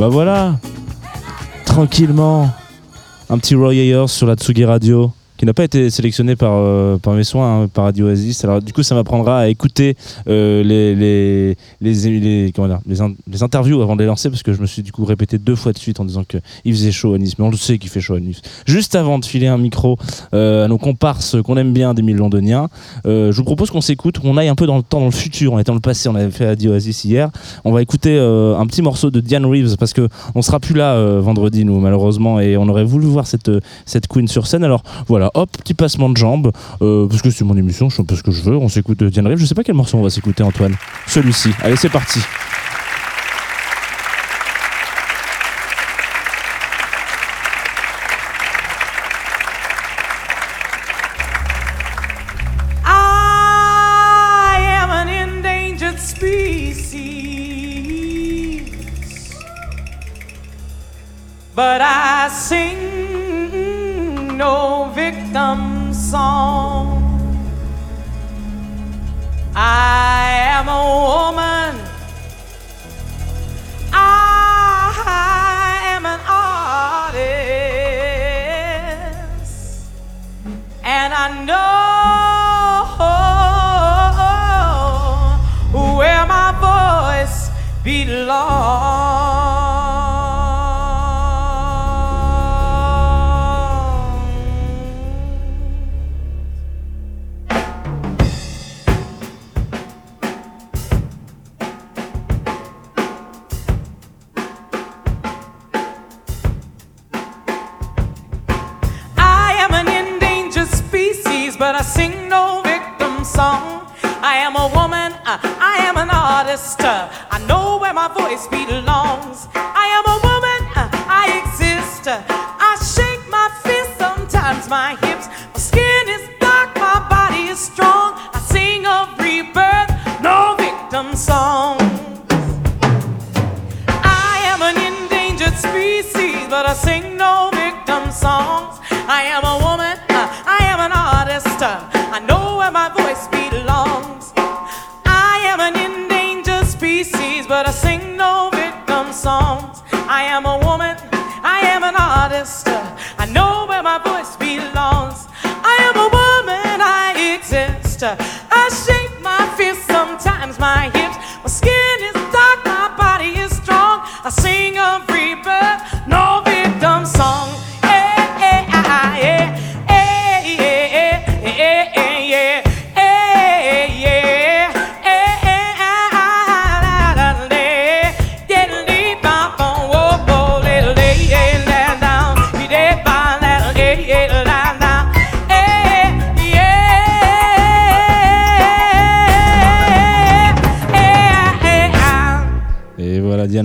Voilà, tranquillement, un petit Roy Ayers sur la Tsugi Radio qui n'a pas été sélectionné par, euh, par mes soins, hein, par Radio Oasis. Alors du coup, ça m'apprendra à écouter euh, les, les, les, les- comment dire, les, les interviews avant de les lancer, parce que je me suis du coup répété deux fois de suite en disant qu'il faisait chaud à Nice, mais on le sait qu'il fait chaud à Nice. Juste avant de filer un micro euh, à nos comparses qu'on aime bien des mille londoniens, je vous propose qu'on s'écoute, qu'on aille un peu dans le temps, dans le futur. On était dans le passé, on avait fait Radio Oasis hier. On va écouter un petit morceau de Diane Reeves, parce que on sera plus là vendredi, nous, malheureusement, et on aurait voulu voir cette, cette queen sur scène. Alors voilà, hop, petit passement de jambes, euh, parce que c'est mon émission, je fais un peu ce que je veux. On s'écoute euh, Diane Reeves. Je sais pas quel morceau on va s'écouter, Antoine. Celui-ci. Allez, c'est parti. A woman. I am an artist. And I know where my voice belongs. Am a woman, uh, I am an artist. uh, I know where my voice belongs. I am a woman, uh, I exist. I shake my fist, sometimes my hips. My skin is dark, my body is strong. I sing of rebirth, no victim song. I am an endangered species, but I sing no victim songs.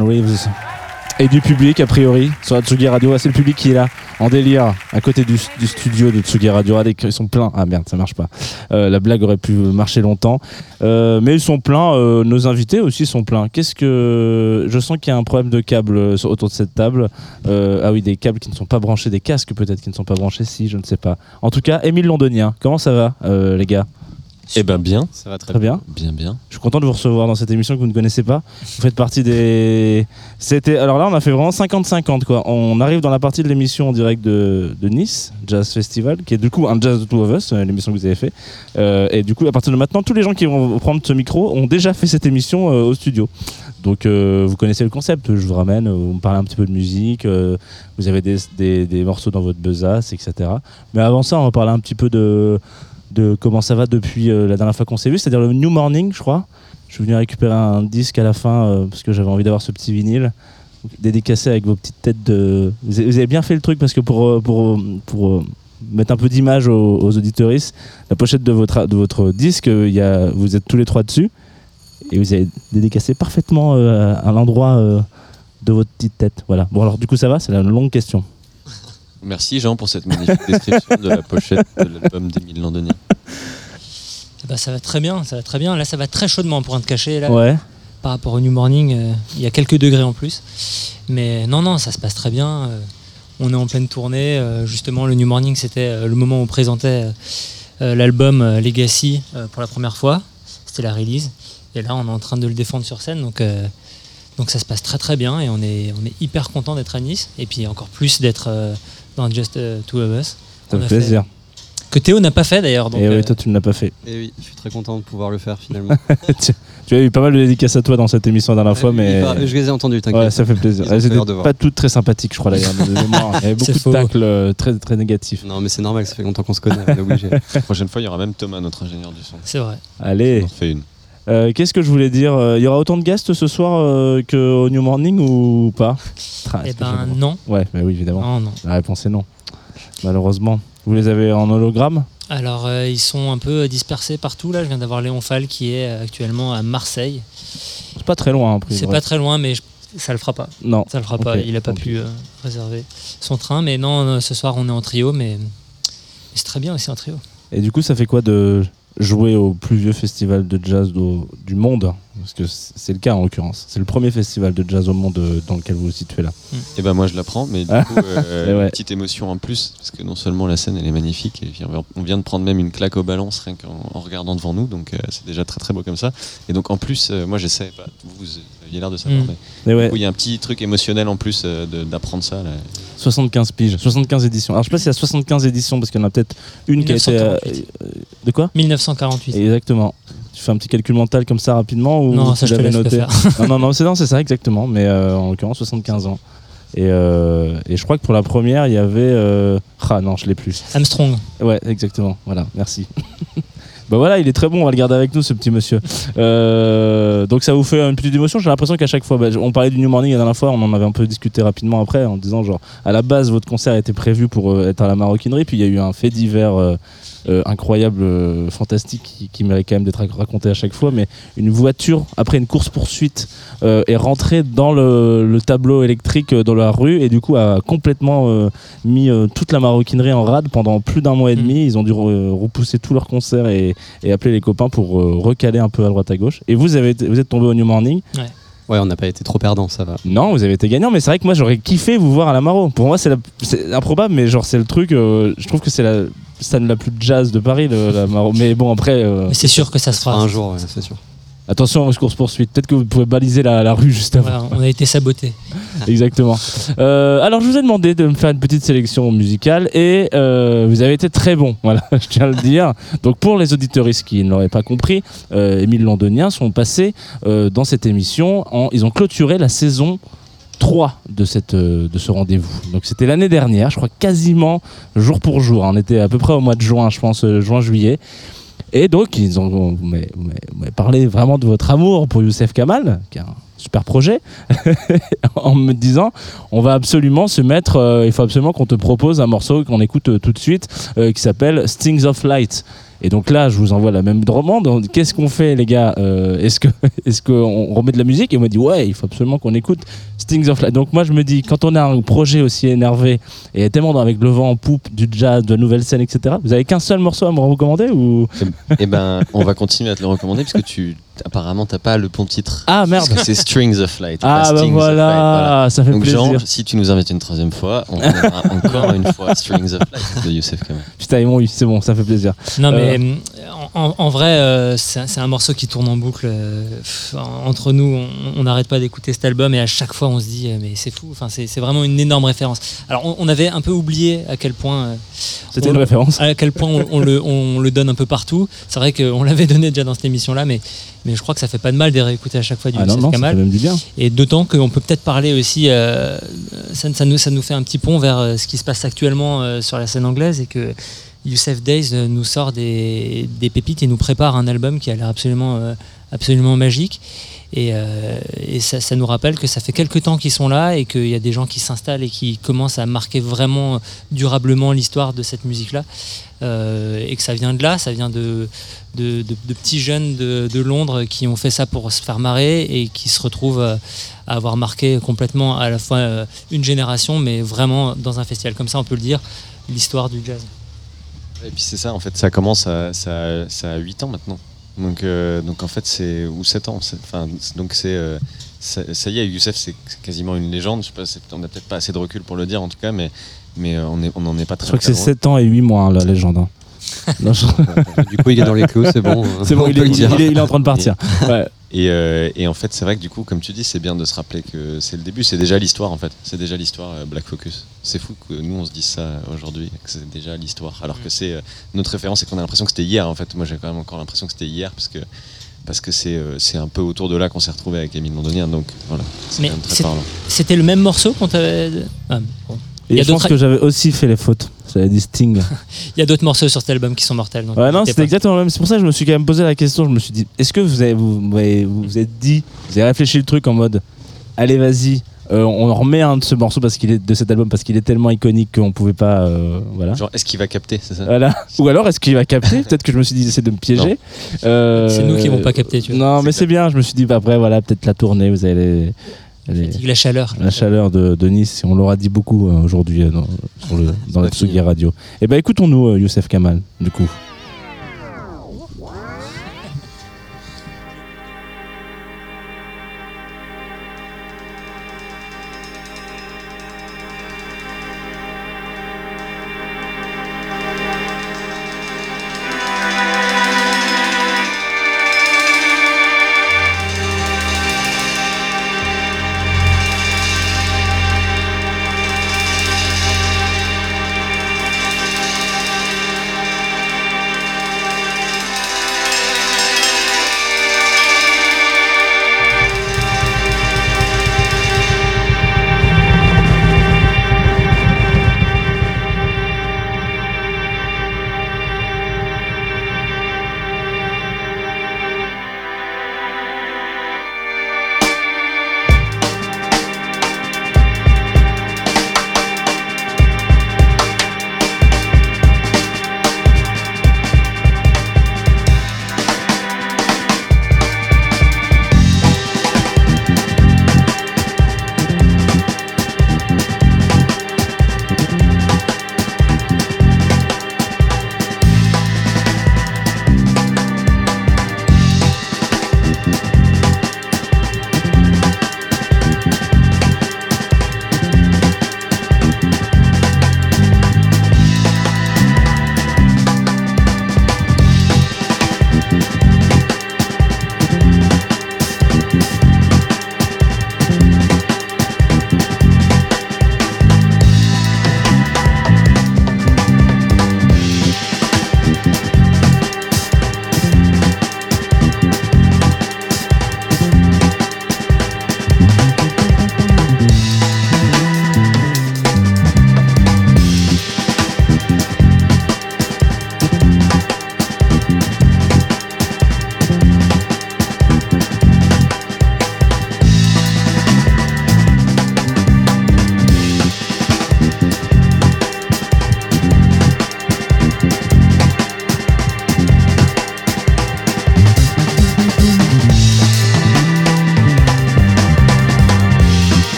Reeves. Et du public, a priori, sur la Tsugi Radio. Ah, c'est le public qui est là, en délire, à côté du, studio de Tsugi Radio. Regardez, ils sont pleins. Ah merde, ça marche pas. Euh, la blague aurait pu marcher longtemps. Euh, mais ils sont pleins, euh, nos invités aussi sont pleins. Qu'est-ce que. Je sens qu'il y a un problème de câble autour de cette table. Ah oui, des câbles qui ne sont pas branchés, des casques peut-être qui ne sont pas branchés, si, je ne sais pas. En tout cas, Émile Londonien, comment ça va, les gars? Eh ben bien. Ça va très bien. Bien, bien. Je suis content de vous recevoir dans cette émission que vous ne connaissez pas. Vous faites partie des. C'était. Alors là, on a fait vraiment 50-50 quoi. On arrive dans la partie de l'émission en direct de, de Nice, Jazz Festival, qui est du coup un Jazz de Two of Us, euh, l'émission que vous avez fait. Euh, et du coup, à partir de maintenant, tous les gens qui vont prendre ce micro ont déjà fait cette émission euh, au studio. Donc euh, vous connaissez le concept. Je vous ramène, vous me parlez un petit peu de musique. euh, vous avez des, des- des morceaux dans votre besace, etc. Mais avant ça, on va parler un petit peu de de comment ça va depuis euh, la dernière fois qu'on s'est vu, c'est-à-dire le New Morning, je crois. Je suis venu récupérer un disque à la fin euh, parce que j'avais envie d'avoir ce petit vinyle dédicacé avec vos petites têtes de. Vous avez, bien fait le truc parce que pour euh, pour pour mettre un peu d'image aux, aux auditoristes, la pochette de votre de votre disque, y a vous êtes tous les trois dessus et vous avez dédicacé parfaitement à l'endroit de votre petite tête. Voilà. Bon alors du coup ça va, c'est la longue question. Merci Jean pour cette magnifique (laughs) description de la pochette de l'album d'Émile Londonien. Bah, ça va très bien, ça va très bien. Là, ça va très chaudement pour un te cacher. Là, Ouais. Par rapport au New Morning, euh, il y a quelques degrés en plus. Mais non, non, ça se passe très bien. euh, on est en pleine tournée. euh, justement, le New Morning, c'était euh, le moment où on présentait euh, euh, l'album euh, Legacy euh, pour la première fois. C'était la release. Et là, on est en train de le défendre sur scène. Donc, euh, Donc ça se passe très très bien et on est, on est hyper content d'être à Nice et puis encore plus d'être euh, dans Just euh, Two of Us. Ça fait plaisir. Que Théo n'a pas fait d'ailleurs. Et euh, oui, toi, tu ne l'as pas fait. Et oui, je suis très content de pouvoir le faire finalement. (laughs) tu, tu as eu pas mal de dédicaces à toi dans cette émission la dernière fois, mais. paraît- je les ai entendus, t'inquiète. Ouais, ça fait plaisir. Elles étaient pas toutes très sympathiques, je crois, d'ailleurs. de (laughs) mémoire. Il y avait beaucoup de tacles euh, très, très négatifs. Non, mais c'est normal, ça fait longtemps qu'on se connaît, on est obligé. (laughs) La prochaine fois, il y aura même Thomas, notre ingénieur du son. C'est vrai. Allez. On en fait une. Euh, Qu'est-ce que je voulais dire Euh, Il y aura autant de guests ce soir euh, qu'au New Morning ou pas? Ah, Eh ben, non. Ouais, bah oui, évidemment. Non, non. La réponse est non. Malheureusement. Vous les avez en hologramme? Alors euh, ils sont un peu dispersés partout là. Je viens d'avoir Léon Fall qui est actuellement à Marseille. C'est pas très loin, après. C'est ouais. pas très loin, mais je- ça le fera pas. Non. Ça le fera pas. Il a pas pu euh, réserver son train. Mais non, euh, ce soir on est en trio, mais, mais c'est très bien aussi en trio. Et du coup, ça fait quoi de jouer au plus vieux festival de jazz du monde Parce que c'est le cas en l'occurrence. C'est le premier festival de jazz au monde euh, dans lequel vous vous situez là. Et ben moi je l'apprends, mais du (laughs) coup, euh, ouais. une petite émotion en plus, parce que non seulement la scène elle est magnifique, et on vient- de prendre même une claque au balance rien qu'en en regardant devant nous, donc euh, c'est déjà très très beau comme ça. Et donc en plus, euh, moi j'essaie, pas, vous, aviez l'air de savoir, Mm. mais Et ouais. du coup, il y a un petit truc émotionnel en plus euh, d'apprendre ça. Là. 75 piges, 75 éditions. Alors je sais pas s'il y a 75 éditions parce qu'il y en a peut-être une qui a été. euh, 1948. de quoi? 1948. Exactement. Tu fais un petit calcul mental comme ça rapidement ou Non, ça, je te laisse noté? faire. (laughs) Non, non, non, c'est non, c'est ça exactement. Mais euh, en l'occurrence 75 ans. Et, euh, et je crois que pour la première, il y avait. euh, Ah non, je l'ai plus. Armstrong. Ouais, exactement. Voilà, merci. (laughs) bah voilà, il est très bon, on va le garder avec nous, ce petit monsieur. Euh, donc ça vous fait une petite émotion. J'ai l'impression qu'à chaque fois, bah, on parlait du New Morning la dernière fois, on en avait un peu discuté rapidement après, en disant genre, à la base, votre concert était prévu pour euh, être à la maroquinerie, puis il y a eu un fait divers. euh, euh, incroyable, euh, fantastique, qui, qui mérite quand même d'être rac- raconté à chaque fois. Mais une voiture, après une course-poursuite, euh, est rentrée dans le, le tableau électrique euh, dans la rue et du coup a complètement euh, mis euh, toute la maroquinerie en rade pendant plus d'un mois et demi. Ils ont dû re- repousser tous leurs concerts et, et appeler les copains pour euh, recaler un peu à droite à gauche. Et vous, avez été- vous êtes tombé au New Morning. Ouais. Ouais, on n'a pas été trop perdant, ça va. Non, vous avez été gagnant, mais c'est vrai que moi j'aurais kiffé vous voir à la Maro. Pour moi, c'est improbable, mais genre c'est le truc. euh, je trouve que c'est la scène la plus jazz de Paris, le- la Maro. Mais bon, après. euh, Mais c'est sûr que ça se fera. Un jour, ouais, c'est sûr. Attention aux courses poursuites. Peut-être que vous pouvez baliser la, la rue juste avant. Voilà, on a été saboté. (laughs) Exactement. Euh, alors, je vous ai demandé de me faire une petite sélection musicale et euh, vous avez été très bon. (laughs) Voilà, je tiens à le dire. Donc, pour les auditeuristes qui ne l'auraient pas compris, euh, Émile Londonien sont passés euh, dans cette émission. En, ils ont clôturé la saison 3 de, cette, euh, de ce rendez-vous. Donc, c'était l'année dernière, je crois quasiment jour pour jour. On était à peu près au mois de juin, je pense, euh, juin-juillet. Et donc, ils ont, parlé vraiment de votre amour pour Youssef Kamal, qui est un super projet, (laughs) en me disant on va absolument se mettre, euh, il faut absolument qu'on te propose un morceau qu'on écoute tout de suite, qui s'appelle Stings of Light. Et donc là, je vous envoie la même demande. Qu'est-ce qu'on fait, les gars Euh, Est-ce que, (laughs) est-ce qu'on remet de la musique? Et on m'a dit ouais, il faut absolument qu'on écoute Stings of Light. Donc moi, je me dis quand on a un projet aussi énervé et tellement avec le vent en poupe, du jazz, de la nouvelle scène, etc. Vous avez qu'un seul morceau à me recommander ou? Et ben, on va continuer à te le recommander, puisque tu apparemment t'as pas le bon titre. Ah merde Parce que c'est Strings of Light. Ah, bah voilà, Light, voilà. ça fait Donc, plaisir. Genre, si tu nous invites une troisième fois, on reviendra (laughs) encore une fois Strings of Light de Youssef Kamal. Putain, eu, c'est bon, ça fait plaisir. Non, mais Euh, euh, en, vrai, euh, c'est un- morceau qui tourne en boucle. euh, entre nous, on- n'arrête pas d'écouter cet album et à chaque fois, on se dit, euh, mais c'est fou. Enfin, c'est c'est vraiment une énorme référence. Alors, on, on avait un peu oublié à quel point. euh, C'était une référence. À quel point on, on le, on le donne un peu partout. C'est vrai qu'on l'avait donné déjà dans cette émission-là, mais, mais je crois que ça fait pas de mal de réécouter à chaque fois du Ah non, non, ça Kamal. fait même du bien. Et d'autant qu'on peut peut-être parler aussi, euh, ça, ça nous, ça nous fait un petit pont vers euh, ce qui se passe actuellement euh, sur la scène anglaise et que Youssef Days nous sort des, des pépites et nous prépare un album qui a l'air absolument, absolument magique. Et, euh, ça, nous rappelle que ça fait quelques temps qu'ils sont là et qu'il y a des gens qui s'installent et qui commencent à marquer vraiment durablement l'histoire de cette musique-là. Euh, et que ça vient de là, ça vient de, de, petits jeunes de, Londres qui ont fait ça pour se faire marrer et qui se retrouvent euh, à avoir marqué complètement à la fois une génération, mais vraiment dans un festival comme ça, on peut le dire, l'histoire du jazz. Et puis c'est ça, en fait, ça commence à, ça, ça a 8 ans maintenant. Donc, euh, donc en fait, c'est. Ou 7 ans. Enfin, donc c'est. euh, ça, ça y est, Youssef, c'est quasiment une légende. Je sais pas, on n'a peut-être pas assez de recul pour le dire en tout cas, mais, mais euh, on n'en est pas très Je crois que c'est loin. 7 ans et 8 mois, hein, la légende. hein. Non, je- Du coup, il est dans les clous, c'est bon. C'est bon, On il est, le dire. il est- il est en train de partir. Ouais. Et, euh, et en fait, c'est vrai que du coup, comme tu dis, c'est bien de se rappeler que c'est le début, c'est déjà l'histoire en fait. C'est déjà l'histoire euh, Black Focus. C'est fou que nous on se dise ça aujourd'hui, que c'est déjà l'histoire. Alors que c'est euh, notre référence, c'est qu'on a l'impression que c'était hier en fait. Moi j'ai quand même encore l'impression que c'était hier parce que parce que c'est euh, c'est un peu autour de là qu'on s'est retrouvé avec Émile Londonien. Donc voilà, c'est très parlant. c'était le même morceau qu'on t'avait. Ah, bon. Il y Et a je pense que j'avais aussi fait les fautes. J'avais dit Sting. il y a d'autres morceaux sur cet album qui sont mortels. donc Ouais, non, c'était exactement le même. C'est pour ça que je me suis quand même posé la question. Je me suis dit, est-ce que vous avez, vous, vous avez- vous vous êtes dit, vous avez réfléchi le truc en mode, allez, vas-y, euh, on remet un de ce morceau parce qu'il est de cet album parce qu'il est tellement iconique qu'on pouvait pas, euh, voilà. Genre, est-ce qu'il va capter C'est ça? Voilà. (laughs) Ou alors est-ce qu'il va capter? Peut-être que je me suis dit, c'est de me piéger. Euh, C'est nous qui vont pas capter, tu vois. Non, mais c'est bien. Je me suis dit, bah, après, voilà, peut-être la tournée, vous allez. Les- La chaleur. La chaleur de, de Nice, on l'aura dit beaucoup euh, aujourd'hui euh, dans, sur le- dans la Tsugi Radio. Et ben écoutons-nous euh, Youssef Kamal, du coup.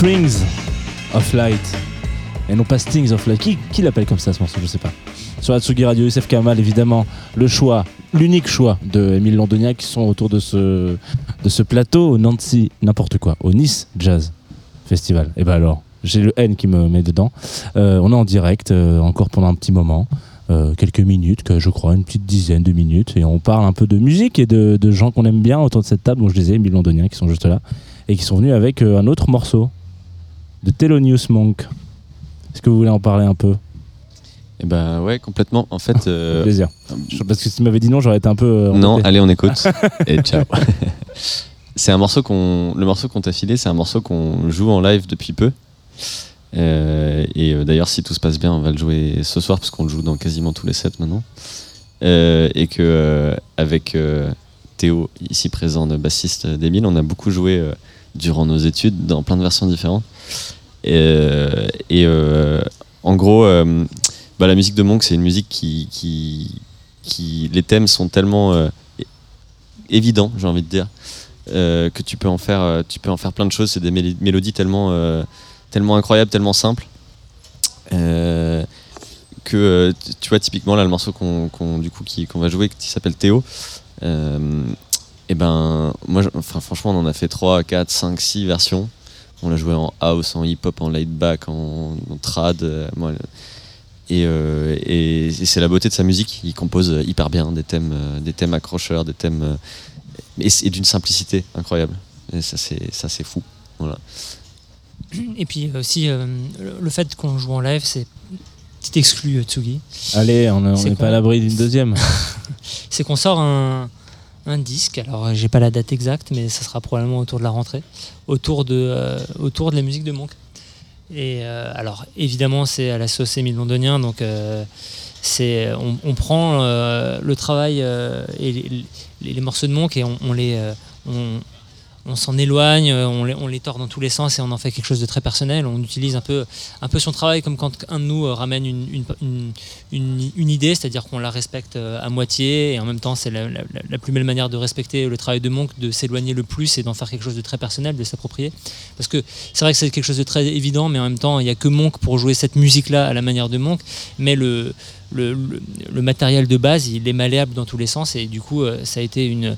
Strings of Light. Et non pas Stings of Light. Qui, l'appelle comme ça ce morceau Je sais pas. Sur Atsugi Radio, Youssef Kamal, évidemment, le choix, l'unique choix de Émile Londonien qui sont autour de ce, plateau au Nancy, n'importe quoi, au Nice Jazz Festival. Et ben alors, j'ai le N qui me met dedans. Euh, on est en direct euh, encore pendant un petit moment. euh, quelques minutes, je crois, une petite dizaine de minutes, et on parle un peu de musique et de, gens qu'on aime bien autour de cette table, dont je disais, Émile Londonien, qui sont juste là, et qui sont venus avec un autre morceau de Thelonious Monk. Est-ce que vous voulez en parler un peu? Eh ben ouais, complètement. En fait. euh, Plaisir. Je- Parce que si tu m'avais dit non, j'aurais été un peu. euh, Non, allez, on écoute. (laughs) et ciao. (laughs) c'est un morceau qu'on, le morceau qu'on t'a filé, c'est un morceau qu'on joue en live depuis peu. Euh, et euh, d'ailleurs, si tout se passe bien, on va le jouer ce soir parce qu'on le joue dans quasiment tous les sets maintenant. Euh, et que euh, avec euh, Théo, ici présent, le bassiste d'Emile, on a beaucoup joué euh, durant nos études dans plein de versions différentes. Et, euh, euh, en gros, euh, bah, la musique de Monk, c'est une musique qui, les thèmes sont tellement évidents, j'ai envie de dire, que tu peux en faire, tu peux en faire plein de choses. C'est des mélodies tellement, incroyables, tellement simples. Que tu- vois typiquement là le morceau qu'on va jouer qui s'appelle Théo et ben moi franchement on en a fait 3 4 5 6 versions on l'a joué en house en hip hop en laid back en, en trad euh, moi, et, euh, et- et c'est la beauté de sa musique. Il compose hyper bien des thèmes euh, des thèmes accrocheurs des thèmes euh, et, c'est- et d'une simplicité incroyable. Et ça c'est ça c'est fou. Voilà. Et puis aussi, euh, le- fait qu'on joue en live, c'est petit exclu Tsugi. Allez, on n'est pas à l'abri d'une deuxième. (laughs) c'est qu'on sort un, un disque. Alors, euh, j'ai pas la date exacte, mais ça sera probablement autour de la rentrée, autour de, euh, la musique de Monk. Et euh, alors, évidemment, c'est à la sauce Émile Londonien, donc on, prend le travail et les, morceaux de Monk et on, les, on s'en éloigne, euh, on les, tord dans tous les sens et on en fait quelque chose de très personnel. On utilise un peu, un peu son travail comme quand un de nous euh, ramène une, une, une- idée, c'est-à-dire qu'on la respecte euh, à moitié et en même temps c'est la, plus belle manière de respecter le travail de Monk, de s'éloigner le plus et d'en faire quelque chose de très personnel, de s'approprier. Parce que c'est vrai que c'est quelque chose de très évident, mais en même temps il n'y a que Monk pour jouer cette musique-là à la manière de Monk, mais le, le, le- matériel de base il est malléable dans tous les sens et du coup ça a été une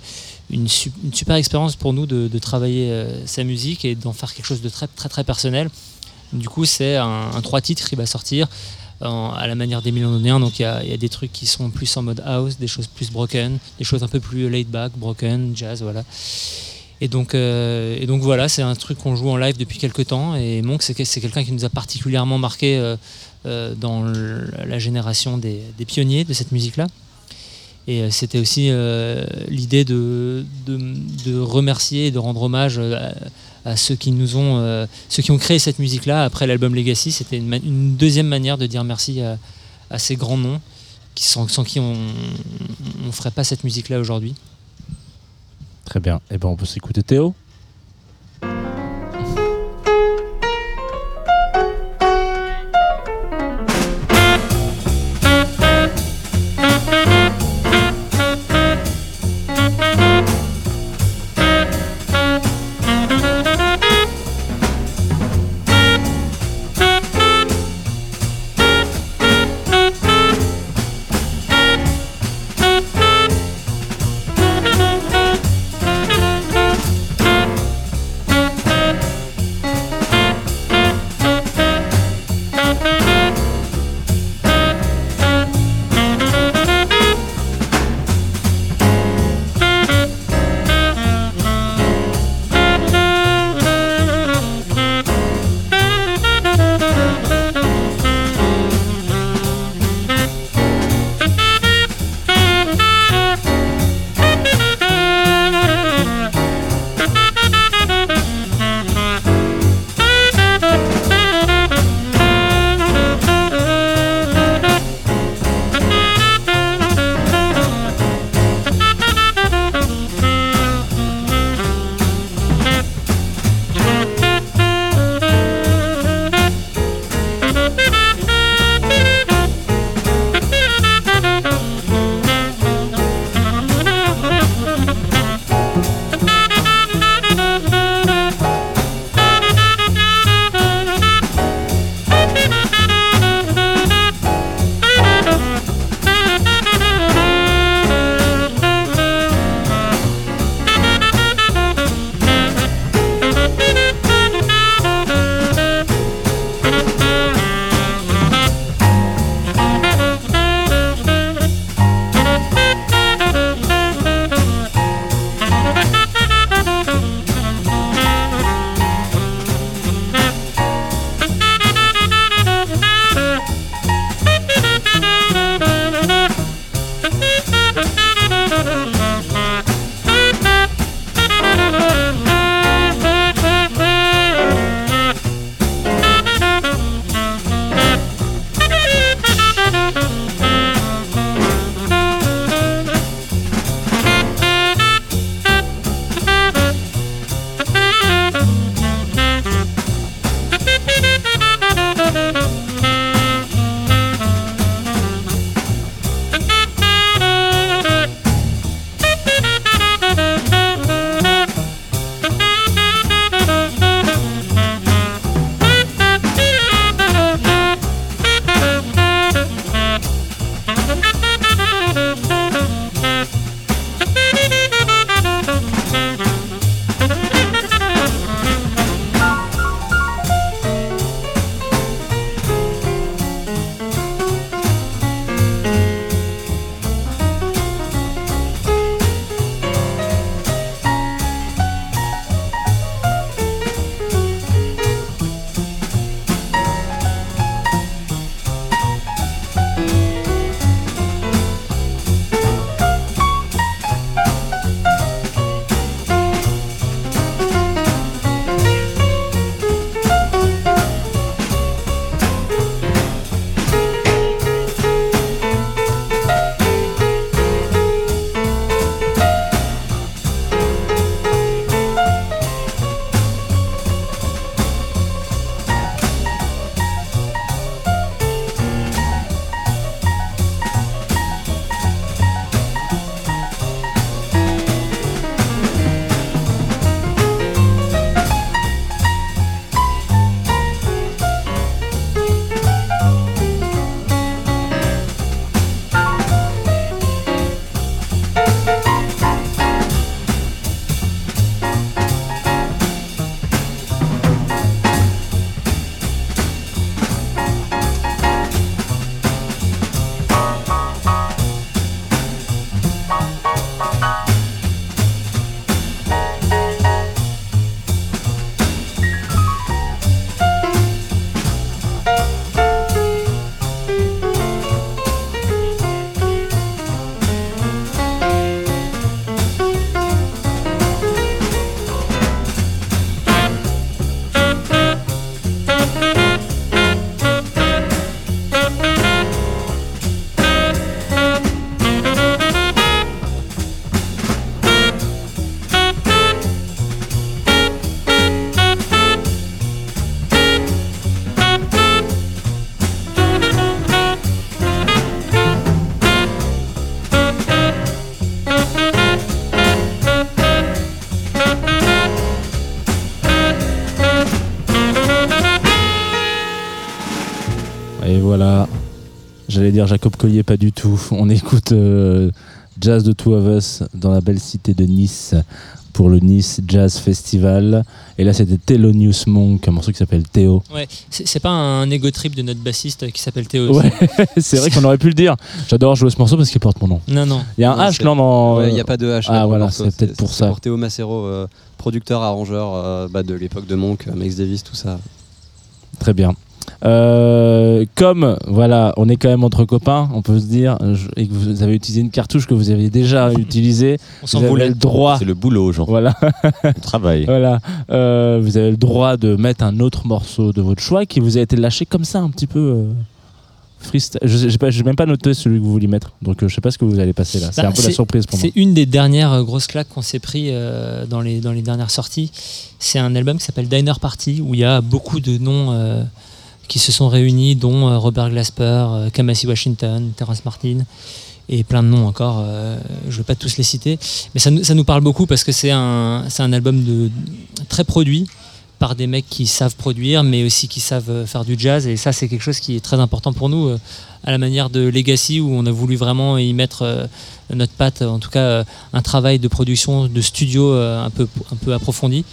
une, su- une super expérience pour nous de, travailler euh, sa musique et d'en faire quelque chose de très très très personnel. Du coup, c'est un, trois titres qui va sortir à la manière des Londoniens. Donc il y a, il y a des trucs qui sont plus en mode house, des choses plus broken, des choses un peu plus laid back, broken, jazz, voilà. Et donc, euh, et donc voilà, c'est un truc qu'on joue en live depuis quelques temps. Et Monk, c'est que- c'est quelqu'un qui nous a particulièrement marqué euh, dans la génération des pionniers de cette musique-là. Et euh, c'était aussi euh, l'idée de, remercier et de rendre hommage euh, à, ceux qui ont, créé cette musique-là après l'album Legacy. C'était une, deuxième manière de dire merci à, ces grands noms sans, qui on ne ferait pas cette musique-là aujourd'hui. Très bien. Et ben on peut s'écouter Théo. J'allais dire Jacob Collier, pas du tout. (laughs) On écoute euh, Jazz de Two of Us dans la belle cité de Nice pour le Nice Jazz Festival. Et là, c'était Thelonious Monk, un morceau qui s'appelle Théo. Ouais, c'est pas un ego trip de notre bassiste qui s'appelle Théo. Ouais, (laughs) c'est vrai qu'on aurait pu le dire. J'adore jouer ce morceau parce qu'il porte mon nom. Non, non. Il y a un Non, H c'est- là dans. Ouais, Il n'y a pas de H. là, Ah voilà, c'est peut-être pour ça. Pour Théo Macero, euh, producteur, arrangeur euh, bah, de l'époque de Monk, Max Davis, tout ça. Très bien. Euh, comme voilà, on est quand même entre copains, on peut se dire, je- et que vous avez utilisé une cartouche que vous aviez déjà (laughs) utilisée, On vous s'en avez voulait. le droit. C'est le boulot, genre. Voilà. Le travail. (laughs) Voilà. Euh, vous avez le droit de mettre un autre morceau de votre choix qui vous a été lâché comme ça, un petit peu. euh, freestyle. Je j'ai même pas noté celui que vous vouliez mettre, donc euh, je sais pas ce que vous allez passer là. C'est Bah, un peu la surprise pour moi. C'est une des dernières grosses claques qu'on s'est pris euh, dans, les, dans les dernières sorties. C'est un album qui s'appelle Diner Party où il y a beaucoup de noms euh, qui se sont réunis, dont euh, Robert Glasper, euh, Kamasi Washington, Terrence Martin et plein de noms encore. euh, je ne vais pas tous les citer, mais ça, nous- ça nous parle beaucoup parce que c'est un, un album de, très produit par des mecs qui savent produire, mais aussi qui savent euh, faire du jazz. Et ça, c'est quelque chose qui est très important pour nous, euh, à la manière de Legacy, où on a voulu vraiment y mettre euh, notre patte, en tout cas un travail de production, de studio un, peu, un peu approfondi.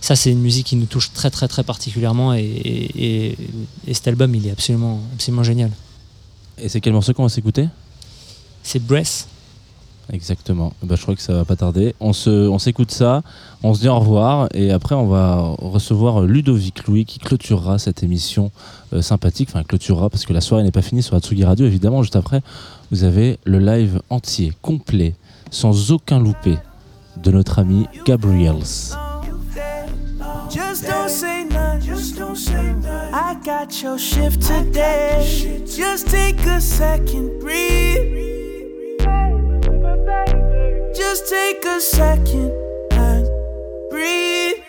Ça, c'est une musique qui nous touche très, très, très particulièrement. Et, et- et- et cet album, il est absolument, absolument génial. Et c'est quel morceau qu'on va s'écouter? C'est Breath. Exactement. Bah, je crois que ça va pas tarder. On se, on s'écoute ça, on se dit au revoir et après on va recevoir Ludovic Louis qui clôturera cette émission euh, sympathique. Enfin, clôturera parce que la soirée n'est pas finie sur Atsugi Radio. Évidemment, juste après, vous avez le live entier, complet, sans aucun loupé de notre ami Gabriels. Just take a second, breathe. Just take a second and breathe.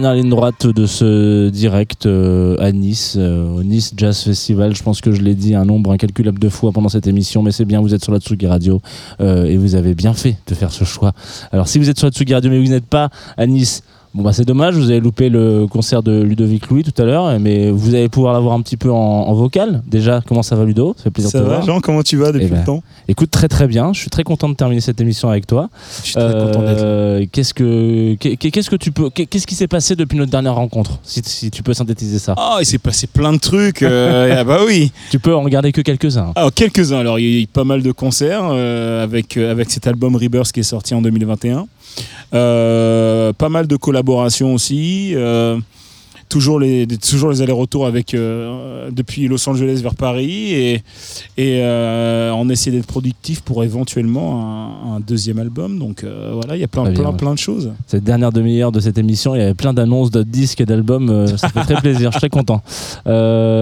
Dernière ligne droite de ce direct euh, à Nice, euh, au Nice Jazz Festival. Je pense que je l'ai dit un nombre incalculable de fois pendant cette émission, mais c'est bien, vous êtes sur la Tsugi Radio euh, et vous avez bien fait de faire ce choix. Alors si vous êtes sur la Tsugi Radio mais vous n'êtes pas à Nice, bon bah c'est dommage, vous avez loupé le concert de Ludovic Louis tout à l'heure, mais vous allez pouvoir l'avoir un petit peu en, en vocal. Déjà, comment ça va Ludo? Ça fait plaisir Ça de te va, voir. Jean, comment tu vas depuis Eh ben, le temps? Écoute, très très bien. Je suis très content de terminer cette émission avec toi. Je suis très content d'être Euh, Qu'est-ce que qu'est- qu'est-ce que tu peux qu'est-ce qui s'est passé depuis notre dernière rencontre? Si, si tu peux synthétiser ça. Ah, il s'est passé plein de trucs. euh, (laughs) ah bah oui. Tu peux en regarder que quelques-uns. Alors quelques-uns. Alors il y a eu pas mal de concerts euh, avec euh, avec cet album Rebirth qui est sorti en 2021. Euh, pas mal de collaborations aussi. Toujours les toujours les allers-retours avec euh, depuis Los Angeles vers Paris et et euh, on essaie d'être productif pour éventuellement un, un deuxième album. Donc euh, voilà, il y a plein bien, plein ouais. plein de choses. Cette dernière demi-heure de cette émission, il y avait plein d'annonces de disques et d'albums. euh, ça fait très plaisir. Je suis très content.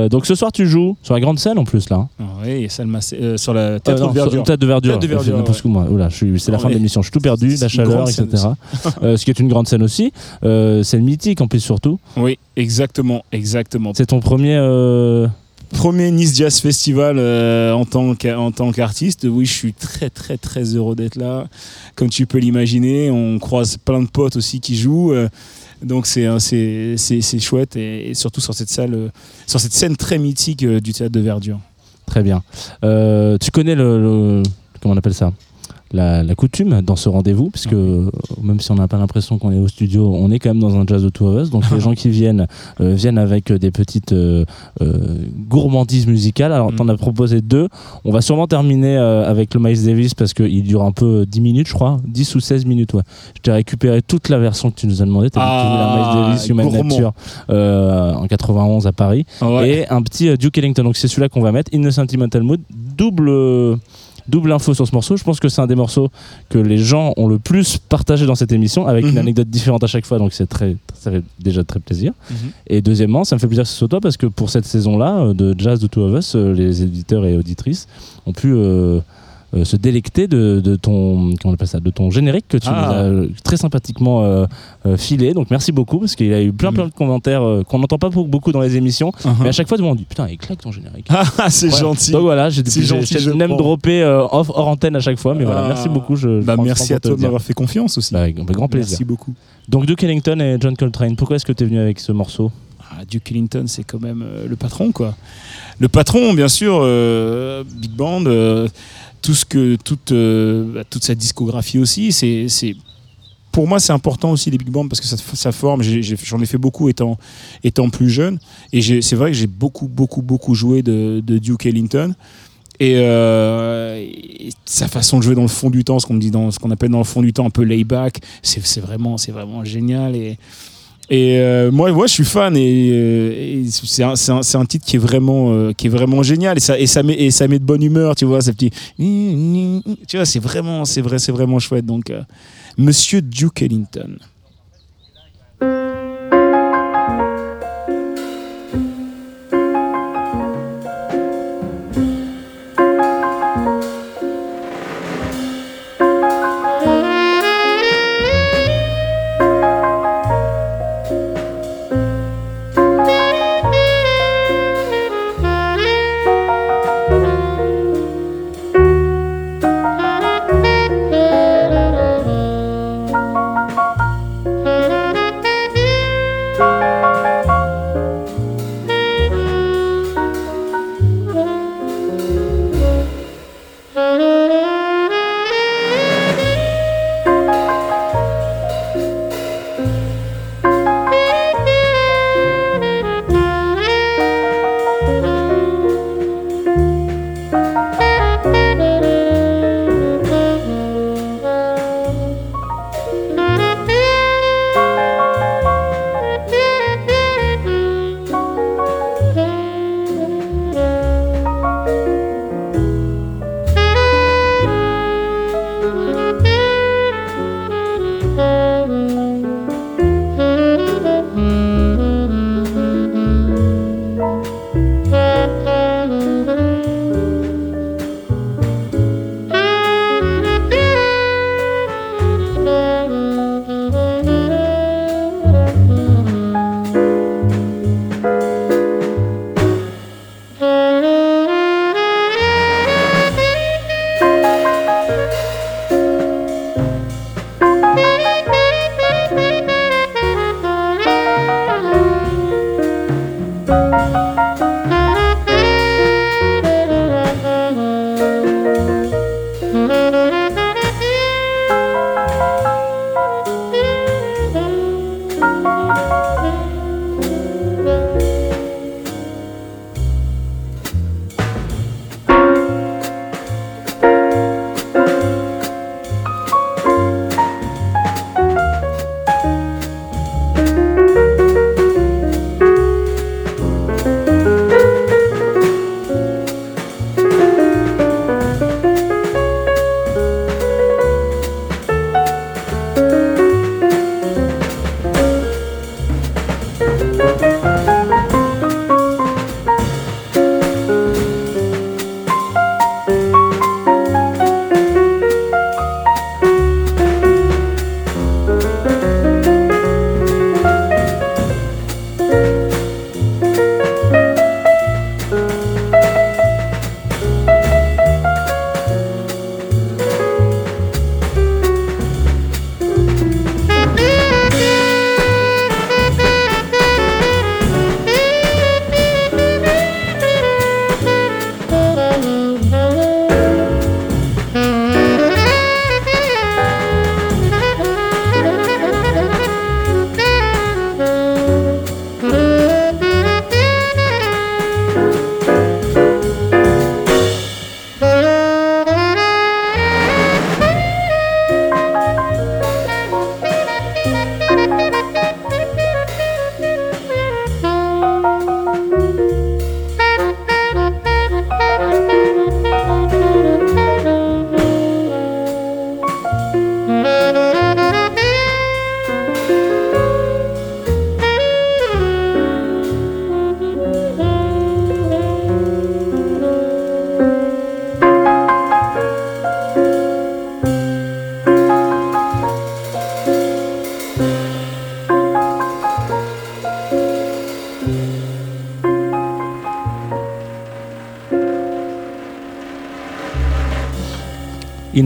Donc ce soir, tu joues sur la grande scène en plus là. Ah oui, sur la non, de verdure. Théâtre de verdure. Théâtre de verdure, ouais. quoi, moi. Oula, je c'est la fin de l'émission. Je suis tout perdu, la chaleur, etc. Ce qui est une grande scène aussi. C'est le mythique en plus surtout. Oui, exactement, exactement. C'est ton premier. euh, Premier Nice Jazz Festival euh, en tant qu'artiste. Oui, je suis très très très heureux d'être là. Comme tu peux l'imaginer, on croise plein de potes aussi qui jouent. euh, donc c'est c'est chouette et, et surtout sur cette salle, sur cette scène très mythique du théâtre de Verdure. Très bien. Tu connais le, le- comment on appelle ça? La, la coutume dans ce rendez-vous, puisque euh, même si on n'a pas l'impression qu'on est au studio, on est quand même dans un jazz de two of us. Donc (laughs) les gens qui viennent euh, viennent avec euh, des petites euh, gourmandises musicales. Alors t'en as proposé deux. On va sûrement terminer avec le Miles Davis parce qu'il dure un peu euh, 10 minutes, je crois, 10 ou 16 minutes. Ouais. Je t'ai récupéré toute la version que tu nous as demandé. T'as tu voulais un Ah, Miles Davis Human gourmand. Nature en 91 à Paris Ouais. et un petit Duke Ellington. Donc c'est celui-là qu'on va mettre. In the Sentimental Mood, double. Double info sur ce morceau. Je pense que c'est un des morceaux que les gens ont le plus partagé dans cette émission, avec une Mhm. anecdote différente à chaque fois. Donc c'est très, ça fait déjà très plaisir. Mhm. Et deuxièmement, ça me fait plaisir que ce soit toi parce que pour cette saison-là euh, de Jazz de Two of Us, euh, les éditeurs et auditrices ont pu euh, euh, se délecter de, de ton on appelle ça, de ton générique que tu Ah. nous as euh, très sympathiquement euh, euh, filé. Donc merci beaucoup parce qu'il y a eu plein plein de commentaires qu'on n'entend pas beaucoup- dans les émissions, Mhm. mais à chaque fois tout le monde dit putain il claque ton générique. Ah, c'est Ouais. gentil. Donc voilà, j'ai C'est même droppé off, hors antenne à chaque fois, mais voilà, Ah. merci beaucoup. Je, Bah, merci à toi m'avoir fait confiance aussi. Bah, avec grand plaisir. Merci beaucoup. Donc Duke Ellington et John Coltrane, pourquoi est-ce que tu es venu avec ce morceau? Ah, Duke Ellington, c'est quand même le patron, quoi. Le patron, bien sûr, Big Band, tout ce que, toute, euh, bah, toute sa discographie aussi, c'est, pour moi, c'est important aussi les big bands parce que ça, forme. J'en ai, fait beaucoup étant, étant plus jeune, et c'est vrai que j'ai beaucoup, beaucoup, beaucoup joué de, de Duke Ellington. Et, euh, sa façon de jouer dans le fond du temps, ce qu'on dit appelle dans le fond du temps un peu layback, c'est vraiment, c'est vraiment génial. Et euh, moi, moi, je suis fan et, euh, et c'est un, un- un titre qui est vraiment, euh, qui est vraiment génial et ça, et ça met, et ça met de bonne humeur, tu vois, ces petits, tu vois, c'est vraiment, c'est vrai, c'est vraiment chouette. Donc, euh, Monsieur Duke Ellington.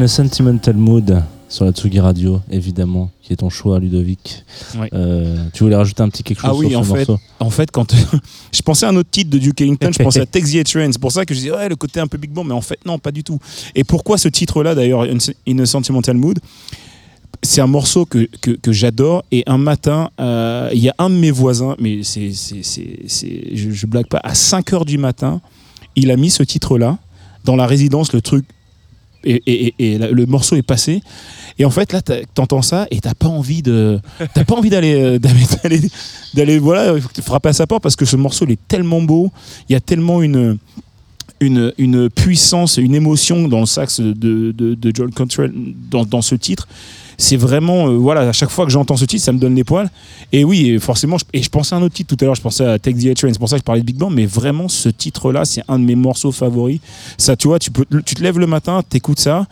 A Sentimental Mood sur la Tsugi Radio, évidemment, qui est ton choix, Ludovic. Euh, tu voulais rajouter un petit quelque chose Ah oui, sur en ce fait, morceau? en fait, quand (laughs) je pensais à un autre titre de Duke Ellington, je pensais à (laughs) Take the A-Train. C'est pour ça que je disais, ouais, le côté un peu Big Bang, mais en fait, non, pas du tout. Et pourquoi ce titre-là, d'ailleurs, In a Sentimental Mood? C'est un morceau que, que, que j'adore et un matin euh, il y a un de mes voisins mais c'est c'est c'est c'est- je, je blague pas à 5 heures du matin il a mis ce titre là dans la résidence le truc et, le morceau est passé et en fait là t'entends ça et t'as pas envie de t'as pas envie d'aller euh, d'aller d'aller- voilà frapper à sa porte parce que ce morceau il est tellement beau il y a tellement une une, une puissance, une émotion dans le sax de, de, John Cantrell dans, dans ce titre. C'est vraiment, euh, voilà, à chaque fois que j'entends ce titre, ça me donne les poils. Et oui, forcément, et je pensais à un autre titre tout à l'heure, je pensais à Take the A-Train, c'est pour ça que je parlais de Big Bang, mais vraiment, ce titre-là, c'est un de mes morceaux favoris. Ça, tu vois, tu te lèves le matin, t'écoutes ça,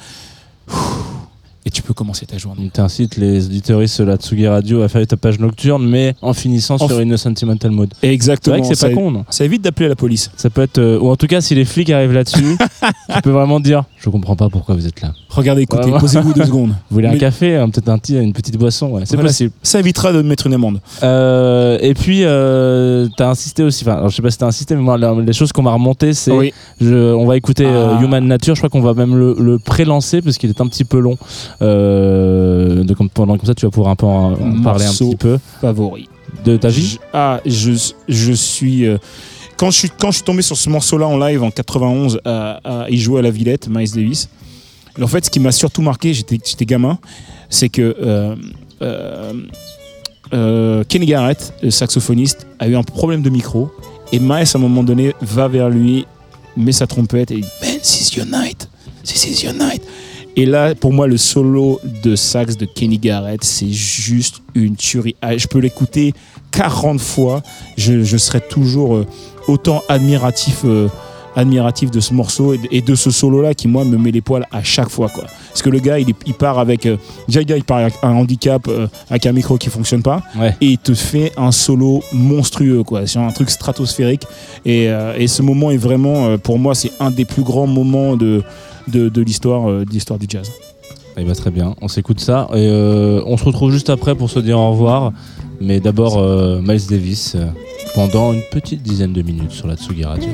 et tu peux commencer ta journée. Tu incites les auditeuristes de la Tsugi Radio à faire ta page nocturne, mais en finissant En sur une Sentimental Mode. Exactement. C'est vrai que c'est pas con, non Ça évite d'appeler la police. Ça peut être, euh, ou en tout cas, si les flics arrivent là-dessus, (laughs) tu peux vraiment dire, je comprends pas pourquoi vous êtes là. Regardez, écoutez, posez-vous deux secondes. (laughs) Vous voulez un café, hein, peut-être un une petite boisson, ouais, c'est Voilà, possible. Ça évitera de me mettre une amende. Euh, et puis, euh, t'as insisté aussi, enfin, je sais pas si t'as insisté, mais moi, les choses qu'on m'a remontées, c'est. Oui. on va écouter euh, Ah. Human Nature, je crois qu'on va même le, le pré-lancer parce qu'il est un petit peu long. Euh, donc, pendant comme ça, tu vas pouvoir un peu en, en parler un petit peu. favori. De ta vie Je- Ah, je, je suis. euh, quand, je suis quand je suis tombé sur ce morceau-là en live en 91, à, à- il jouait à la Villette, Miles Davis. En fait, ce qui m'a surtout marqué, j'étais gamin, c'est que euh, euh, euh, Kenny Garrett, le saxophoniste, a eu un problème de micro. Et Miles, à un moment donné, va vers lui, met sa trompette et dit Man, this is your night. This is your night. Et là, pour moi, le solo de sax de Kenny Garrett, c'est juste une tuerie. Ah, Je peux l'écouter 40 fois. Je, je serai toujours euh, autant admiratif, euh, admiratif de ce morceau et de, ce solo-là qui, moi, me met les poils à chaque fois. Quoi. Parce que le gars, il, part avec. euh, déjà, le gars, il part avec un handicap, euh, avec un micro qui fonctionne pas. Ouais. Et il te fait un solo monstrueux, quoi. C'est un truc stratosphérique. Et, euh, et ce moment est vraiment, pour moi, c'est un des plus grands moments de, de, euh, de l'histoire du jazz. Eh ben, très bien, on s'écoute ça et euh, on se retrouve juste après pour se dire au revoir. Mais d'abord euh, Miles Davis pendant une petite dizaine de minutes sur la Tsugi Radio.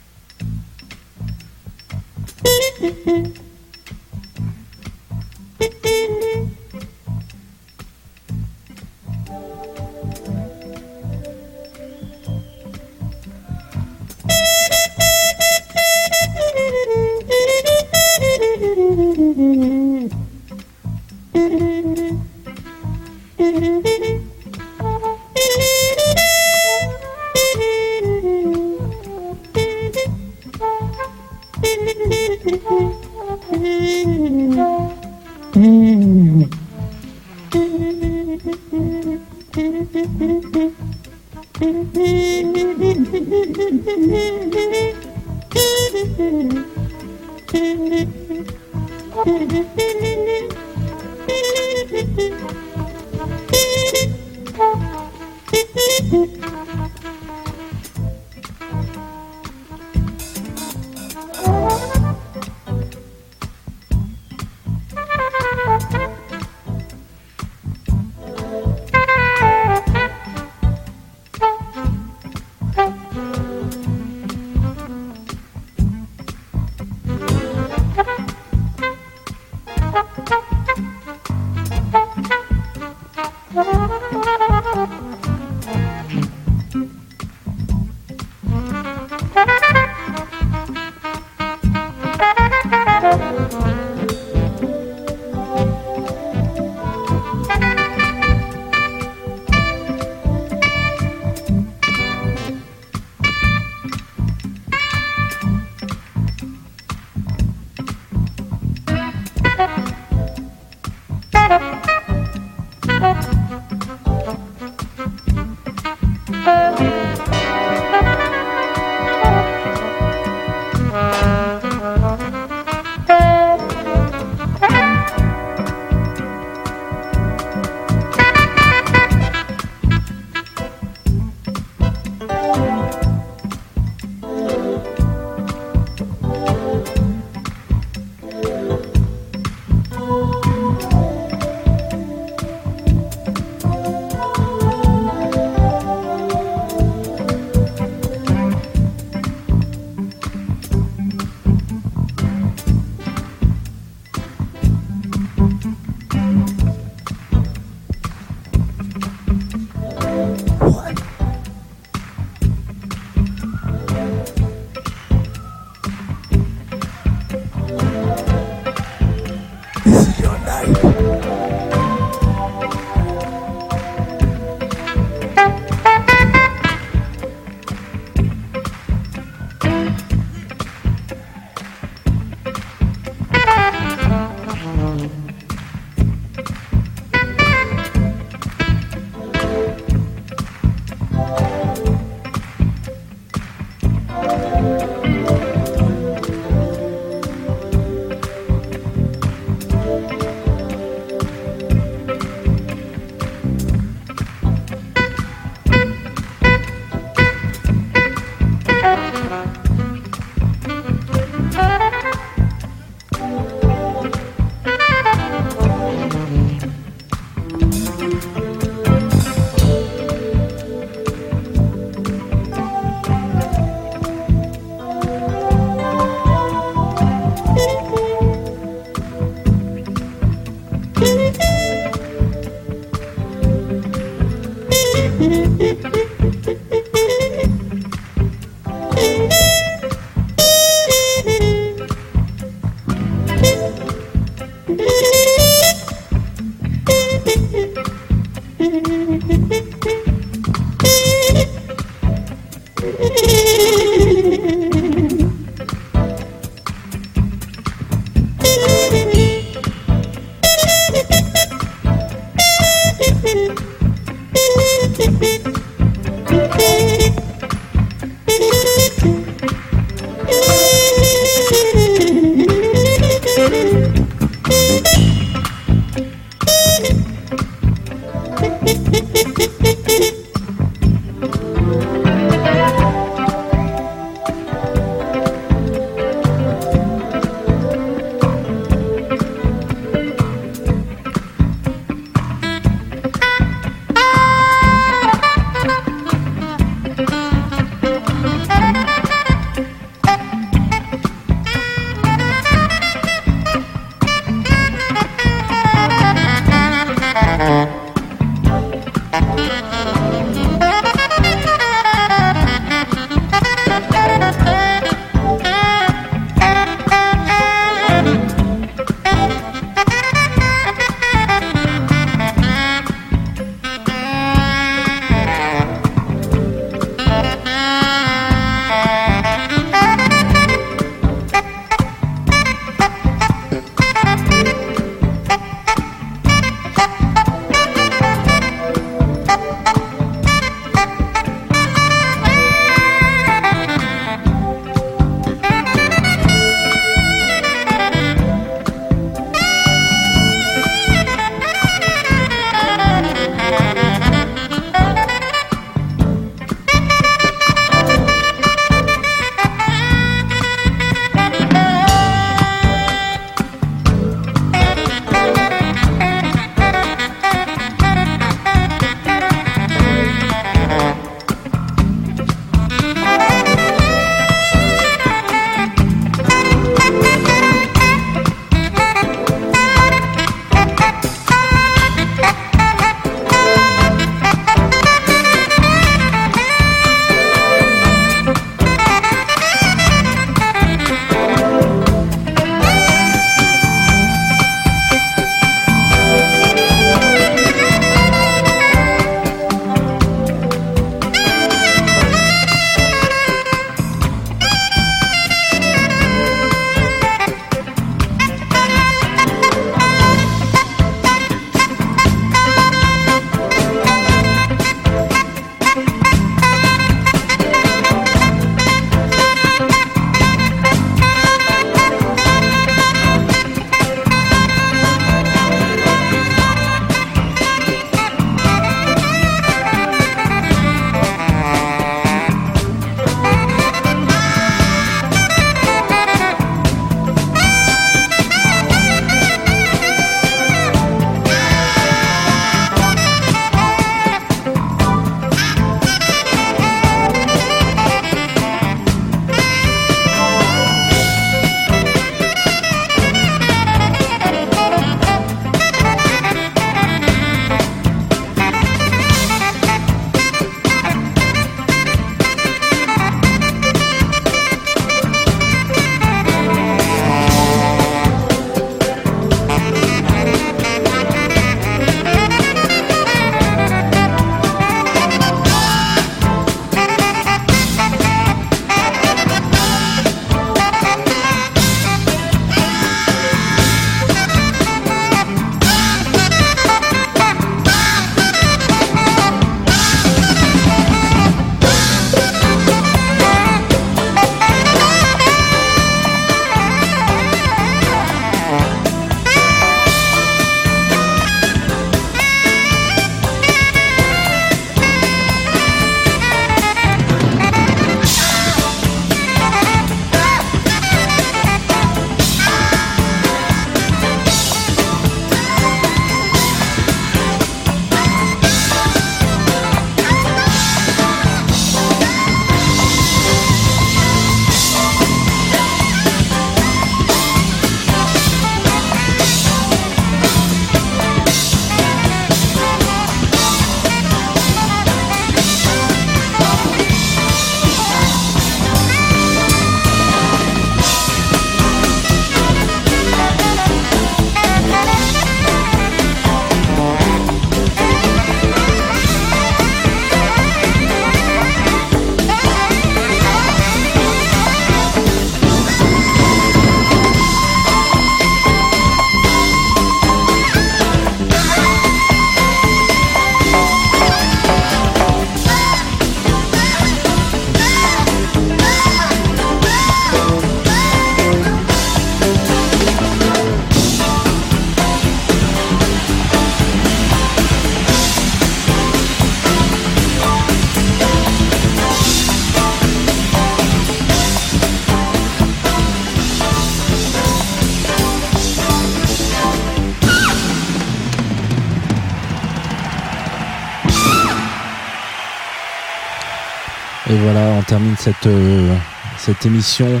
Termine cette, euh, cette émission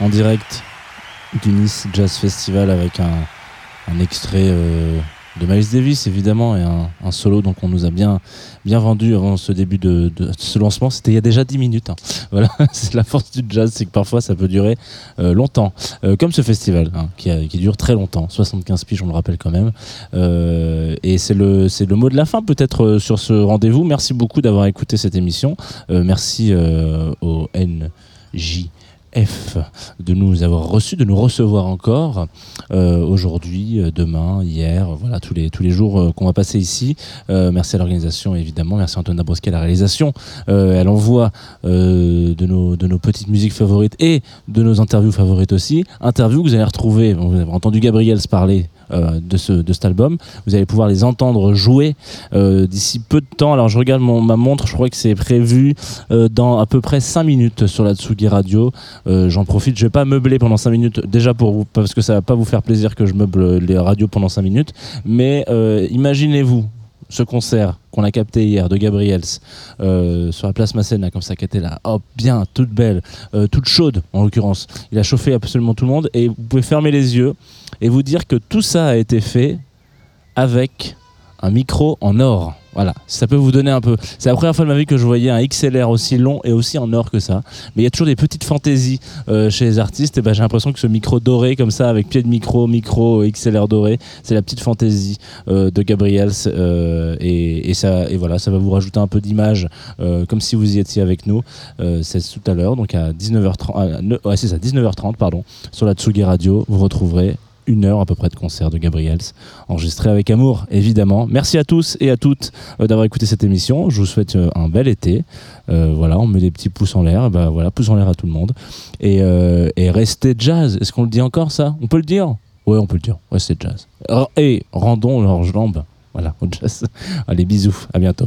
en direct du Nice Jazz Festival avec un, un extrait euh, de Miles Davis évidemment et un, un solo. Donc on nous a bien, bien vendu avant ce début de, ce lancement. C'était il y a déjà 10 minutes hein. (laughs) voilà c'est la force du jazz c'est que parfois ça peut durer euh, longtemps. Euh, comme ce festival hein, qui, dure très longtemps 75 piges on le rappelle quand même. Euh, et c'est le, c'est le mot de la fin peut-être sur ce rendez-vous. Merci beaucoup d'avoir écouté cette émission. Merci au NJ F de nous avoir reçus, de nous recevoir encore euh, aujourd'hui, euh, demain, hier, voilà tous les jours euh, qu'on va passer ici. Merci à l'organisation évidemment, merci à Antoine Dabrowski à la réalisation. Euh, elle envoie de nos de nos petites musiques favorites et de nos interviews favorites aussi. Interviews que vous allez retrouver, vous avez entendu Gabriel se parler de, ce, de cet album. Vous allez pouvoir les entendre jouer euh, d'ici peu de temps. Alors je regarde mon, ma montre, je crois que c'est prévu euh, dans à peu près 5 minutes sur la Tsugi Radio. Euh, J'en profite, je vais pas meubler pendant 5 minutes, déjà pour vous, parce que ça va pas vous faire plaisir que je meuble les radios pendant 5 minutes. Mais euh, imaginez-vous ce concert qu'on a capté hier de Gabriels euh, sur la place Masséna comme ça qui était là. Hop bien toute belle euh, toute chaude en l'occurrence. Il a chauffé absolument tout le monde. Et vous pouvez fermer les yeux et vous dire que tout ça a été fait avec un micro en or. Voilà, ça peut vous donner un peu. C'est la première fois de ma vie que je voyais un XLR aussi long et aussi en or que ça. Mais il y a toujours des petites fantaisies euh, chez les artistes. Et ben, j'ai l'impression que ce micro doré comme ça, avec pied de micro, micro XLR doré, c'est la petite fantaisie euh, de Gabriels. euh, et, ça, et voilà, ça va vous rajouter un peu d'image, comme si vous y étiez avec nous. C'est tout à l'heure, donc à 19h30. ah, ne- ouais, c'est ça, 19h30, pardon, sur la Tsugi Radio. Vous retrouverez une heure à peu près de concert de Gabriels, enregistré avec amour, évidemment. Merci à tous et à toutes euh, d'avoir écouté cette émission. Je vous souhaite euh, un bel été. Euh, voilà, on met des petits pouces en l'air. Ben voilà, pouces en l'air à tout le monde. Et, restez jazz. Est-ce qu'on le dit encore ça? On peut le dire? Ouais, on peut le dire. Restez jazz. Et rendons leurs jambes. Voilà, au jazz. (laughs) Allez, bisous. À bientôt.